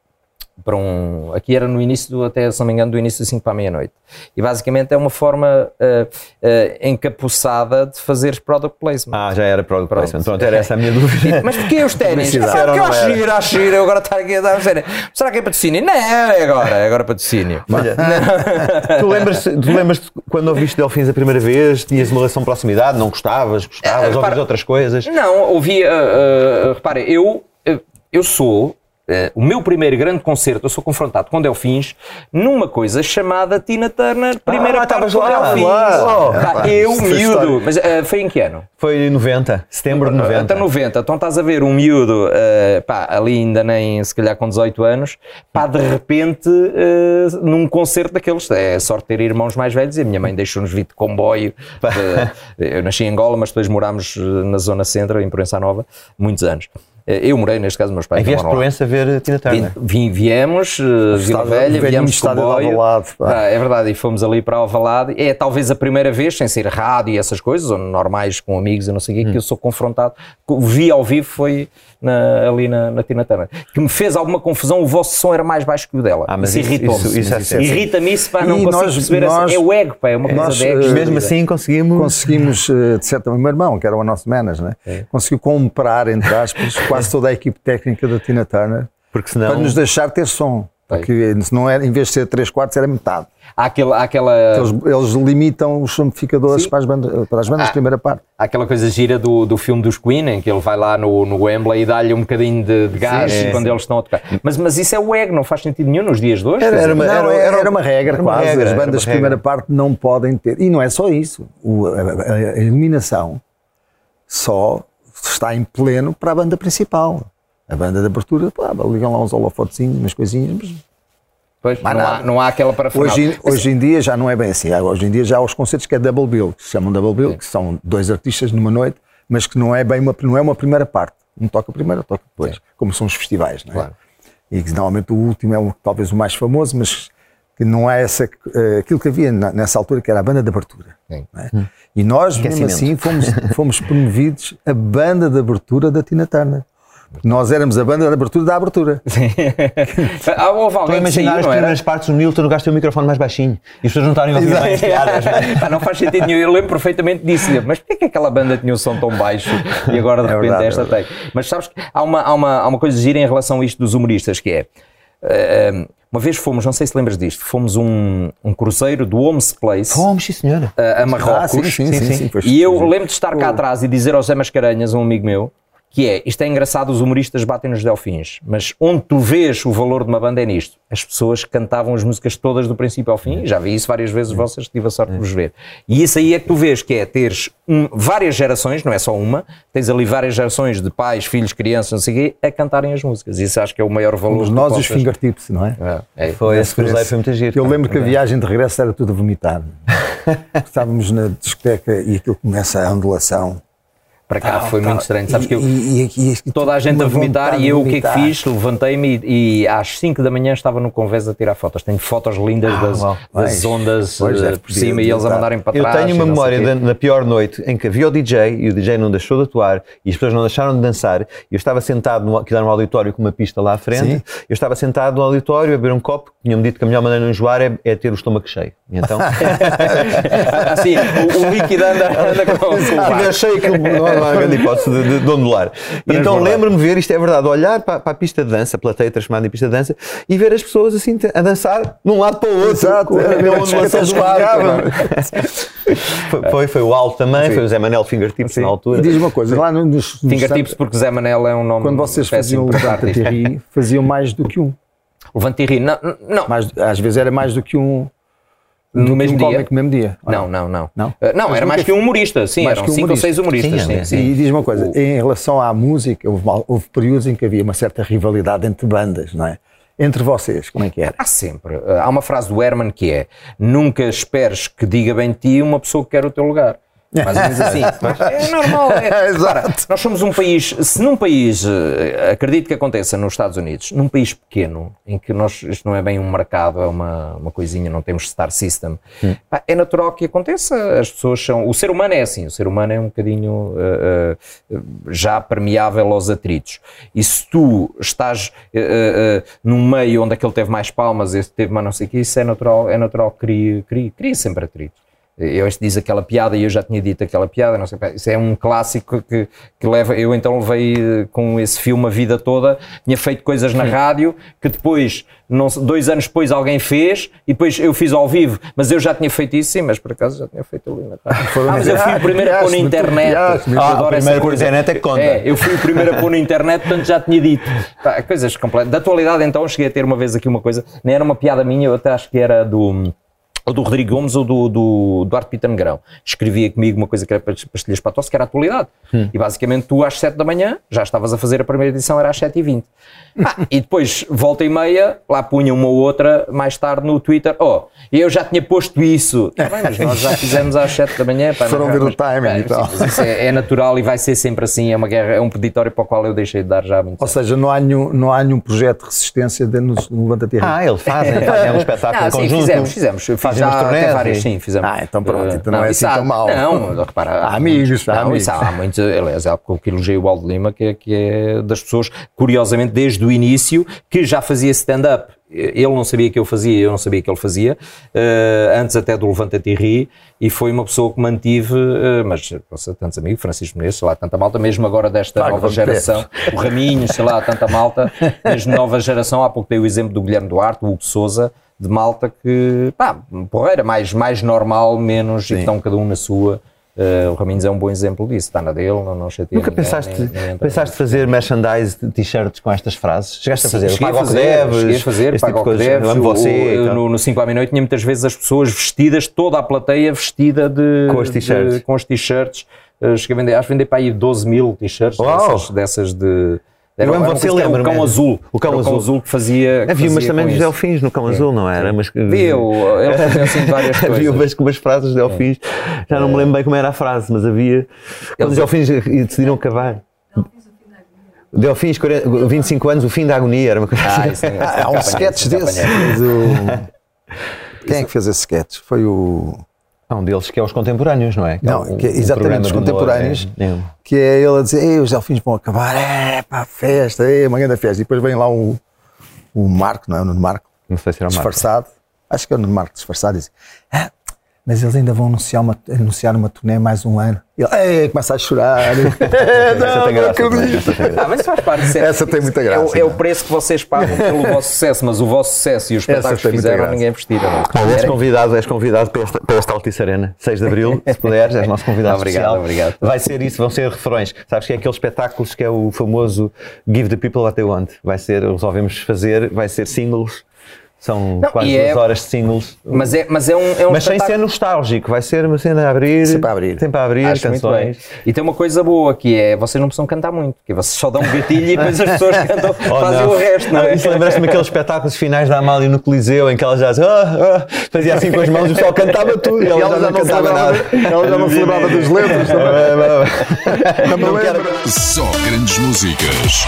[SPEAKER 1] para um, aqui era no início, do, até se não me engano, do início do 5 para a meia-noite. E basicamente é uma forma eh, eh, encapuçada de fazeres product placement.
[SPEAKER 2] Ah, já era product placement. Pronto, era essa a minha <laughs> dúvida.
[SPEAKER 1] Mas porquê os ténis? Ah, porque eu acho
[SPEAKER 2] não era?
[SPEAKER 1] giro, acho giro, eu agora estar aqui a dar a sério. Será que é patrocínio? Não, é agora, é agora patrocínio.
[SPEAKER 2] Olha, <laughs> tu lembras, tu lembras quando ouviste Delfins a primeira vez? Tinhas uma relação de proximidade? Não gostavas? Gostavas?
[SPEAKER 1] É,
[SPEAKER 2] ouvias
[SPEAKER 1] repara-
[SPEAKER 2] outras coisas?
[SPEAKER 1] Não, ouvi, uh, uh, eu, uh, eu sou, uh, o meu primeiro grande concerto, eu sou confrontado com Delfins numa coisa chamada Tina Turner, primeira
[SPEAKER 2] Ah,
[SPEAKER 1] parte com
[SPEAKER 2] lá,
[SPEAKER 1] Delfins.
[SPEAKER 2] lá.
[SPEAKER 1] Oh, pá,
[SPEAKER 3] pá,
[SPEAKER 1] eu, miúdo, mas uh, foi em que ano?
[SPEAKER 2] Foi em 90, setembro de 90.
[SPEAKER 1] Até 90, então estás a ver um miúdo, eh, pá, ali ainda nem se calhar com 18 anos, pá, de repente num concerto daqueles, é sorte ter irmãos mais velhos e a minha mãe deixou-nos vir de comboio. de- eu nasci em Angola, mas depois morámos na zona centro, em Proença Nova, muitos anos. Eh, Eu morei, neste caso, meus pais
[SPEAKER 2] Aí vieste
[SPEAKER 1] lá.
[SPEAKER 2] Proença ver Tina Turner.
[SPEAKER 1] Vim, viemos, uh, Vila Velha, viemos de
[SPEAKER 3] de
[SPEAKER 1] comboio.
[SPEAKER 3] Pá.
[SPEAKER 1] Ah, é verdade, e fomos ali para Alvalade. É talvez a primeira vez, sem ser rádio e essas coisas, ou normais com amigos e não sei o quê, que eu sou confrontado. Vi ao vivo foi na- ali na, na Tina Turner. Que me fez alguma confusão, o vosso som era mais baixo que o dela.
[SPEAKER 2] Ah, mas
[SPEAKER 1] isso irritou-me.
[SPEAKER 2] isso- isso é.
[SPEAKER 1] Irrita-me isso, pá, não
[SPEAKER 3] E
[SPEAKER 1] consigo
[SPEAKER 3] nós-
[SPEAKER 1] perceber. essa-
[SPEAKER 3] nós-
[SPEAKER 1] é o ego, pá, é uma coisa
[SPEAKER 3] nós,
[SPEAKER 1] de ego.
[SPEAKER 3] eh,
[SPEAKER 2] Mesmo assim conseguimos.
[SPEAKER 3] Conseguimos, eh, de certa maneira, o meu irmão, que era o nosso manager, né?
[SPEAKER 1] É.
[SPEAKER 3] conseguiu comprar, entre aspas, quase toda a equipe técnica da Tina Turner
[SPEAKER 2] Porque senão.
[SPEAKER 3] para nos deixar ter som. Porque se não era, em vez de ser 3 quartos, era metade.
[SPEAKER 1] Há aquela, há aquela,
[SPEAKER 3] Eles, eles limitam os amplificadores para as bandas, para as bandas
[SPEAKER 1] Ah.
[SPEAKER 3] de primeira parte.
[SPEAKER 1] há aquela coisa gira do, do filme dos Queen, em que ele vai lá no, no Wembley e dá-lhe um bocadinho de, de gás
[SPEAKER 2] Sim,
[SPEAKER 1] quando
[SPEAKER 2] sim.
[SPEAKER 1] eles estão a tocar. Mas, mas isso é o ego, não faz sentido nenhum nos dias de hoje.
[SPEAKER 2] Era- era uma-
[SPEAKER 3] Não,
[SPEAKER 2] era-
[SPEAKER 3] era,
[SPEAKER 2] era-
[SPEAKER 3] uma regra
[SPEAKER 2] era uma
[SPEAKER 3] quase.
[SPEAKER 2] regra,
[SPEAKER 3] As bandas de primeira parte não podem ter. E não é só isso. O- a, a- a iluminação só está em pleno para a banda principal. A banda de abertura, pá, ligam lá uns holofotezinhos, umas coisinhas, mas
[SPEAKER 1] Pois, não,
[SPEAKER 3] Mais
[SPEAKER 1] há, não há aquela parafernália.
[SPEAKER 3] Hoje, em- hoje em dia já não é bem assim. Hoje em dia já há os concertos que é double bill, que se chamam double bill, que são dois artistas numa noite, mas que não é bem uma, não é uma primeira parte. Um toca primeiro, toca depois, como são os festivais, não é?
[SPEAKER 1] Claro.
[SPEAKER 3] E que normalmente o último é um- talvez o mais famoso, mas que não é essa, eh, aquilo que havia nessa altura, que era a banda de abertura.
[SPEAKER 1] Sim.
[SPEAKER 3] não é? E nós, mesmo assim, fomos, fomos promovidos a banda de abertura da Tina Turner. Nós éramos a banda de abertura da abertura. <laughs>
[SPEAKER 1] Ah, houve
[SPEAKER 2] Estou a imaginar
[SPEAKER 1] saiu,
[SPEAKER 2] as primeiras partes do Newton, o gajo tem o microfone mais baixinho e as pessoas não estarem a ouvir bem as piadas. não é? <laughs>
[SPEAKER 1] Não faz sentido nenhum. Eu lembro perfeitamente disso. Mas porquê que aquela banda tinha um som tão baixo e agora de
[SPEAKER 3] É
[SPEAKER 1] repente
[SPEAKER 3] verdade,
[SPEAKER 1] esta
[SPEAKER 3] é
[SPEAKER 1] tem? Mas sabes que há uma, há, uma, há uma coisa gira em relação a isto dos humoristas que é. eh, uma vez fomos, não sei se lembras disto, fomos um, um cruzeiro do Homes Place
[SPEAKER 2] Fomos, sim, senhora.
[SPEAKER 1] a, a Marrocos.
[SPEAKER 3] Ah, sim, sim, sim.
[SPEAKER 2] sim.
[SPEAKER 3] sim,
[SPEAKER 1] E eu lembro de estar cá atrás e dizer ao Zé Mascarenhas, um amigo meu, que é, isto é engraçado, os humoristas batem nos delfins, mas onde tu vês o valor de uma banda é nisto. As pessoas cantavam as músicas todas do princípio ao fim, já vi isso várias vezes vossas, tive a sorte de vos ver. E isso aí é que tu vês, que é teres um- várias gerações, não é só uma, tens ali várias gerações de pais, filhos, crianças, não sei o quê, a cantarem as músicas. Isso acho que é o maior valor.
[SPEAKER 3] Nós e os fingertips, não é?
[SPEAKER 1] É, é.
[SPEAKER 2] Foi, esse cruzeiro foi muito giro.
[SPEAKER 3] Eu lembro que a viagem de regresso era tudo vomitado. <laughs> Estávamos na discoteca e aquilo começa a ondulação.
[SPEAKER 1] Para cá foi muito estranho. Sabes que eu,
[SPEAKER 3] E- e- e- e-
[SPEAKER 1] toda a gente a vomitar e eu o que é que fiz? Levantei-me e, e às 5 da manhã estava no convés a tirar fotos. Tenho fotos lindas das,
[SPEAKER 2] uau.
[SPEAKER 1] das ondas
[SPEAKER 3] pois,
[SPEAKER 1] eh,
[SPEAKER 3] deve
[SPEAKER 1] por cima e eles a mandarem para
[SPEAKER 2] Eu
[SPEAKER 1] trás.
[SPEAKER 2] tenho
[SPEAKER 1] e
[SPEAKER 2] uma memória
[SPEAKER 1] o
[SPEAKER 2] da- na pior noite em que havia o DJ e o DJ não deixou de atuar e as pessoas não deixaram de dançar. E eu estava sentado no, aquilo era um auditório com uma pista lá à frente.
[SPEAKER 3] Sim.
[SPEAKER 2] Eu estava sentado no auditório a beber um copo. Tinham-me dito que a melhor maneira de não enjoar é, é ter o estômago cheio. E então. <laughs>
[SPEAKER 1] assim, o, o líquido anda, anda com, com <laughs> o
[SPEAKER 2] eu
[SPEAKER 1] ar.
[SPEAKER 2] Não há grande hipótese de, de, de ondular. E então lembro-me de ver, isto é verdade, olhar para, para, a pista de dança, a plateia transformada em pista de dança, e ver as pessoas assim a dançar de um lado para o outro.
[SPEAKER 3] Exato,
[SPEAKER 2] era
[SPEAKER 3] uma ondulação do barco. <laughs>
[SPEAKER 2] Foi, foi o Alto também, Sim. foi o Zé Manel Fingertips Sim. na altura.
[SPEAKER 3] E diz uma coisa, lá nos,
[SPEAKER 1] nos Fingertips porque Zé Manel é um nome
[SPEAKER 3] Quando vocês faziam o Levanta faziam mais do que um.
[SPEAKER 1] Levanta não, não.
[SPEAKER 3] Mais, às vezes era mais do que um no mesmo um dia? mesmo dia?
[SPEAKER 1] Não, não, não. Não, uh, não era mais que um humorista, sim, mais eram um cinco humorista. ou seis humoristas. Sim, sim, sim.
[SPEAKER 3] E diz uma coisa, em relação à música, houve, houve períodos em que havia uma certa rivalidade entre bandas, não é? Entre vocês, como é que era?
[SPEAKER 1] Há sempre. Uh, há uma frase do Herman que é: Nunca esperes que diga bem de ti uma pessoa que quer o teu lugar. Mais ou menos assim. <laughs> É normal. É. <laughs> Exato. nós somos um país, se num país, eh, acredito que aconteça nos Estados Unidos, num país pequeno, em que nós, isto não é bem um mercado, é uma, uma coisinha, não temos star system, hum. é natural que aconteça. As pessoas são. O ser humano é assim, o ser humano é um bocadinho uh, uh, já permeável aos atritos. E se tu estás uh, num meio onde aquele teve mais palmas, esse teve mais não sei o que, isso é natural, é natural que crie, crie, crie sempre atritos. Eu este diz aquela piada e eu já tinha dito aquela piada, não sei, isso é um clássico que, que leva, eu então levei eh, com esse filme a vida toda, tinha feito coisas na rádio que depois, não, dois anos depois alguém fez e depois eu fiz ao vivo, mas eu já tinha feito isso sim, mas por acaso já tinha feito ali na rádio. Ah, mas eu fui o primeiro a pôr na internet.
[SPEAKER 2] Ah, o primeiro a pôr na internet é que conta. É,
[SPEAKER 1] eu fui o primeiro a pôr na internet, portanto já tinha dito. Pá, coisas completas. Da atualidade então cheguei a ter uma vez aqui uma coisa, nem era uma piada minha, eu até acho que era do ou do Rodrigo Gomes ou do, do Duarte Pita Negrão. Escrevia comigo uma coisa que era pastilhas para tosse, que era a atualidade. Hum. E basicamente tu às 7 da manhã já estavas a fazer a primeira edição, era às 7 e 20 ah, E depois, volta e meia, lá punha uma ou outra mais tarde no Twitter, oh, eu já tinha posto isso. Tá bem, mas nós já fizemos às 7 da manhã.
[SPEAKER 3] Pá, Foram ver o timing é, e tal.
[SPEAKER 1] Sim, isso é, é, natural e vai ser sempre assim, é uma guerra, é um peditório para o qual eu deixei de dar já muito
[SPEAKER 3] Ou tempo. seja, não há, nenhum, não há nenhum projeto de resistência dentro do Levanta Terra.
[SPEAKER 2] Ah, eles fazem, fazem um espetáculo não, conjunto.
[SPEAKER 1] Fizemos, fizemos. Fazem já até várias, sim, fizemos.
[SPEAKER 3] Ah, então pronto, então não, não é assim tão mal.
[SPEAKER 1] Não, repara.
[SPEAKER 3] Há amigos, há amigos.
[SPEAKER 1] há muitos, aliás, há pouco que elogiei o Aldo Lima, que é, que é das pessoas, curiosamente, desde o início, que já fazia stand-up. Ele não sabia que eu fazia, eu não sabia que ele fazia, uh, antes até do Levanta-te e Ri, e foi uma pessoa que mantive, uh, mas nossa, tantos amigos, Francisco Menezes, sei lá, tanta malta, mesmo agora desta claro, nova geração, o Raminhos, sei lá, tanta malta, <laughs> mesmo nova geração, há pouco dei o exemplo do Guilherme Duarte, o Hugo Souza, de malta que, pá, porreira, mais, mais normal, menos, Sim. e que estão cada um na sua. Uh, o Raminhos é um bom exemplo disso, está na dele, não, não chateia
[SPEAKER 2] Nunca ninguém, pensaste, nem, nem pensaste fazer merchandise de t-shirts com estas frases? Chegaste
[SPEAKER 1] Sim,
[SPEAKER 2] a fazer?
[SPEAKER 1] Cheguei a fazer, deves, cheguei a fazer, paga tipo o que deves. Você, o, no, no 5 à meia-noite tinha muitas vezes as pessoas vestidas, toda a plateia vestida de...
[SPEAKER 2] Com os t-shirts.
[SPEAKER 1] Com os t-shirts. Uh, cheguei a vender, acho que vender para aí 12 mil t-shirts dessas, dessas de
[SPEAKER 2] era, eu você lembra.
[SPEAKER 1] O cão azul. O cão, o cão azul. que fazia.
[SPEAKER 2] Que Havia, mas também dos delfins no cão azul, não era? Mas,
[SPEAKER 1] Havia, ele fazia assim várias <laughs> coisas.
[SPEAKER 2] Havia umas, umas frases de delfins, já não me lembro bem como era a frase, mas havia. Quando os delfins decidiram cavar. Delfins, 25 anos, o fim da agonia, era uma coisa
[SPEAKER 3] ah, assim. <laughs> Há um sketch desse. Quem é que fez esse sketch? Foi o.
[SPEAKER 2] Há um deles que é os contemporâneos, não é?
[SPEAKER 3] Que não, é um, que é exatamente os contemporâneos, humor, é, é. Que é ele a dizer, Ei, os delfins vão acabar, é pá, festa, é uma grande festa. E depois vem lá o, o Marco, não é? O Nuno Marco,
[SPEAKER 2] não sei se era o
[SPEAKER 3] Marco. disfarçado, acho que é o Nuno Marco disfarçado, e diz, ah, mas eles ainda vão anunciar uma, anunciar uma turnê mais um ano. E ele começa a chorar. <laughs> não,
[SPEAKER 2] essa tem graça.
[SPEAKER 1] Ah, mas faz parte.
[SPEAKER 3] essa tem muita graça.
[SPEAKER 1] É, é, o preço que vocês pagam pelo <laughs> vosso sucesso, mas o vosso sucesso e os espetáculos que fizeram, ninguém vestiram.
[SPEAKER 2] Bom, és convidado, és convidado para esta, para esta Altice Arena, 6 de Abril, se puderes, és nosso convidado <laughs>
[SPEAKER 1] obrigado,
[SPEAKER 2] especial.
[SPEAKER 1] Obrigado,
[SPEAKER 2] Vai ser isso, vão ser refrões. Sabes que é aqueles espetáculos que é o famoso Give the People What They Want. Vai ser, resolvemos fazer, vai ser singles são não, quase duas é, horas de singles.
[SPEAKER 1] Mas, é, mas é um. É um
[SPEAKER 2] mas sem ser nostálgico, vai ser uma cena a abrir.
[SPEAKER 3] Sempre a abrir.
[SPEAKER 2] Sempre a abrir Acho canções.
[SPEAKER 1] E tem uma coisa boa que é: vocês não precisam cantar muito, que vocês só dão um gatilho e depois as pessoas cantam, <laughs> oh, fazem não. o resto, não é?
[SPEAKER 2] Isso lembra-me aqueles espetáculos finais da Amália no Coliseu em que ela já ah, ah, fazia assim com as mãos e o pessoal cantava tudo e ela, e ela já, já, não cantava nada.
[SPEAKER 3] Ela já não se lembrava das letras também.
[SPEAKER 4] Só grandes músicas.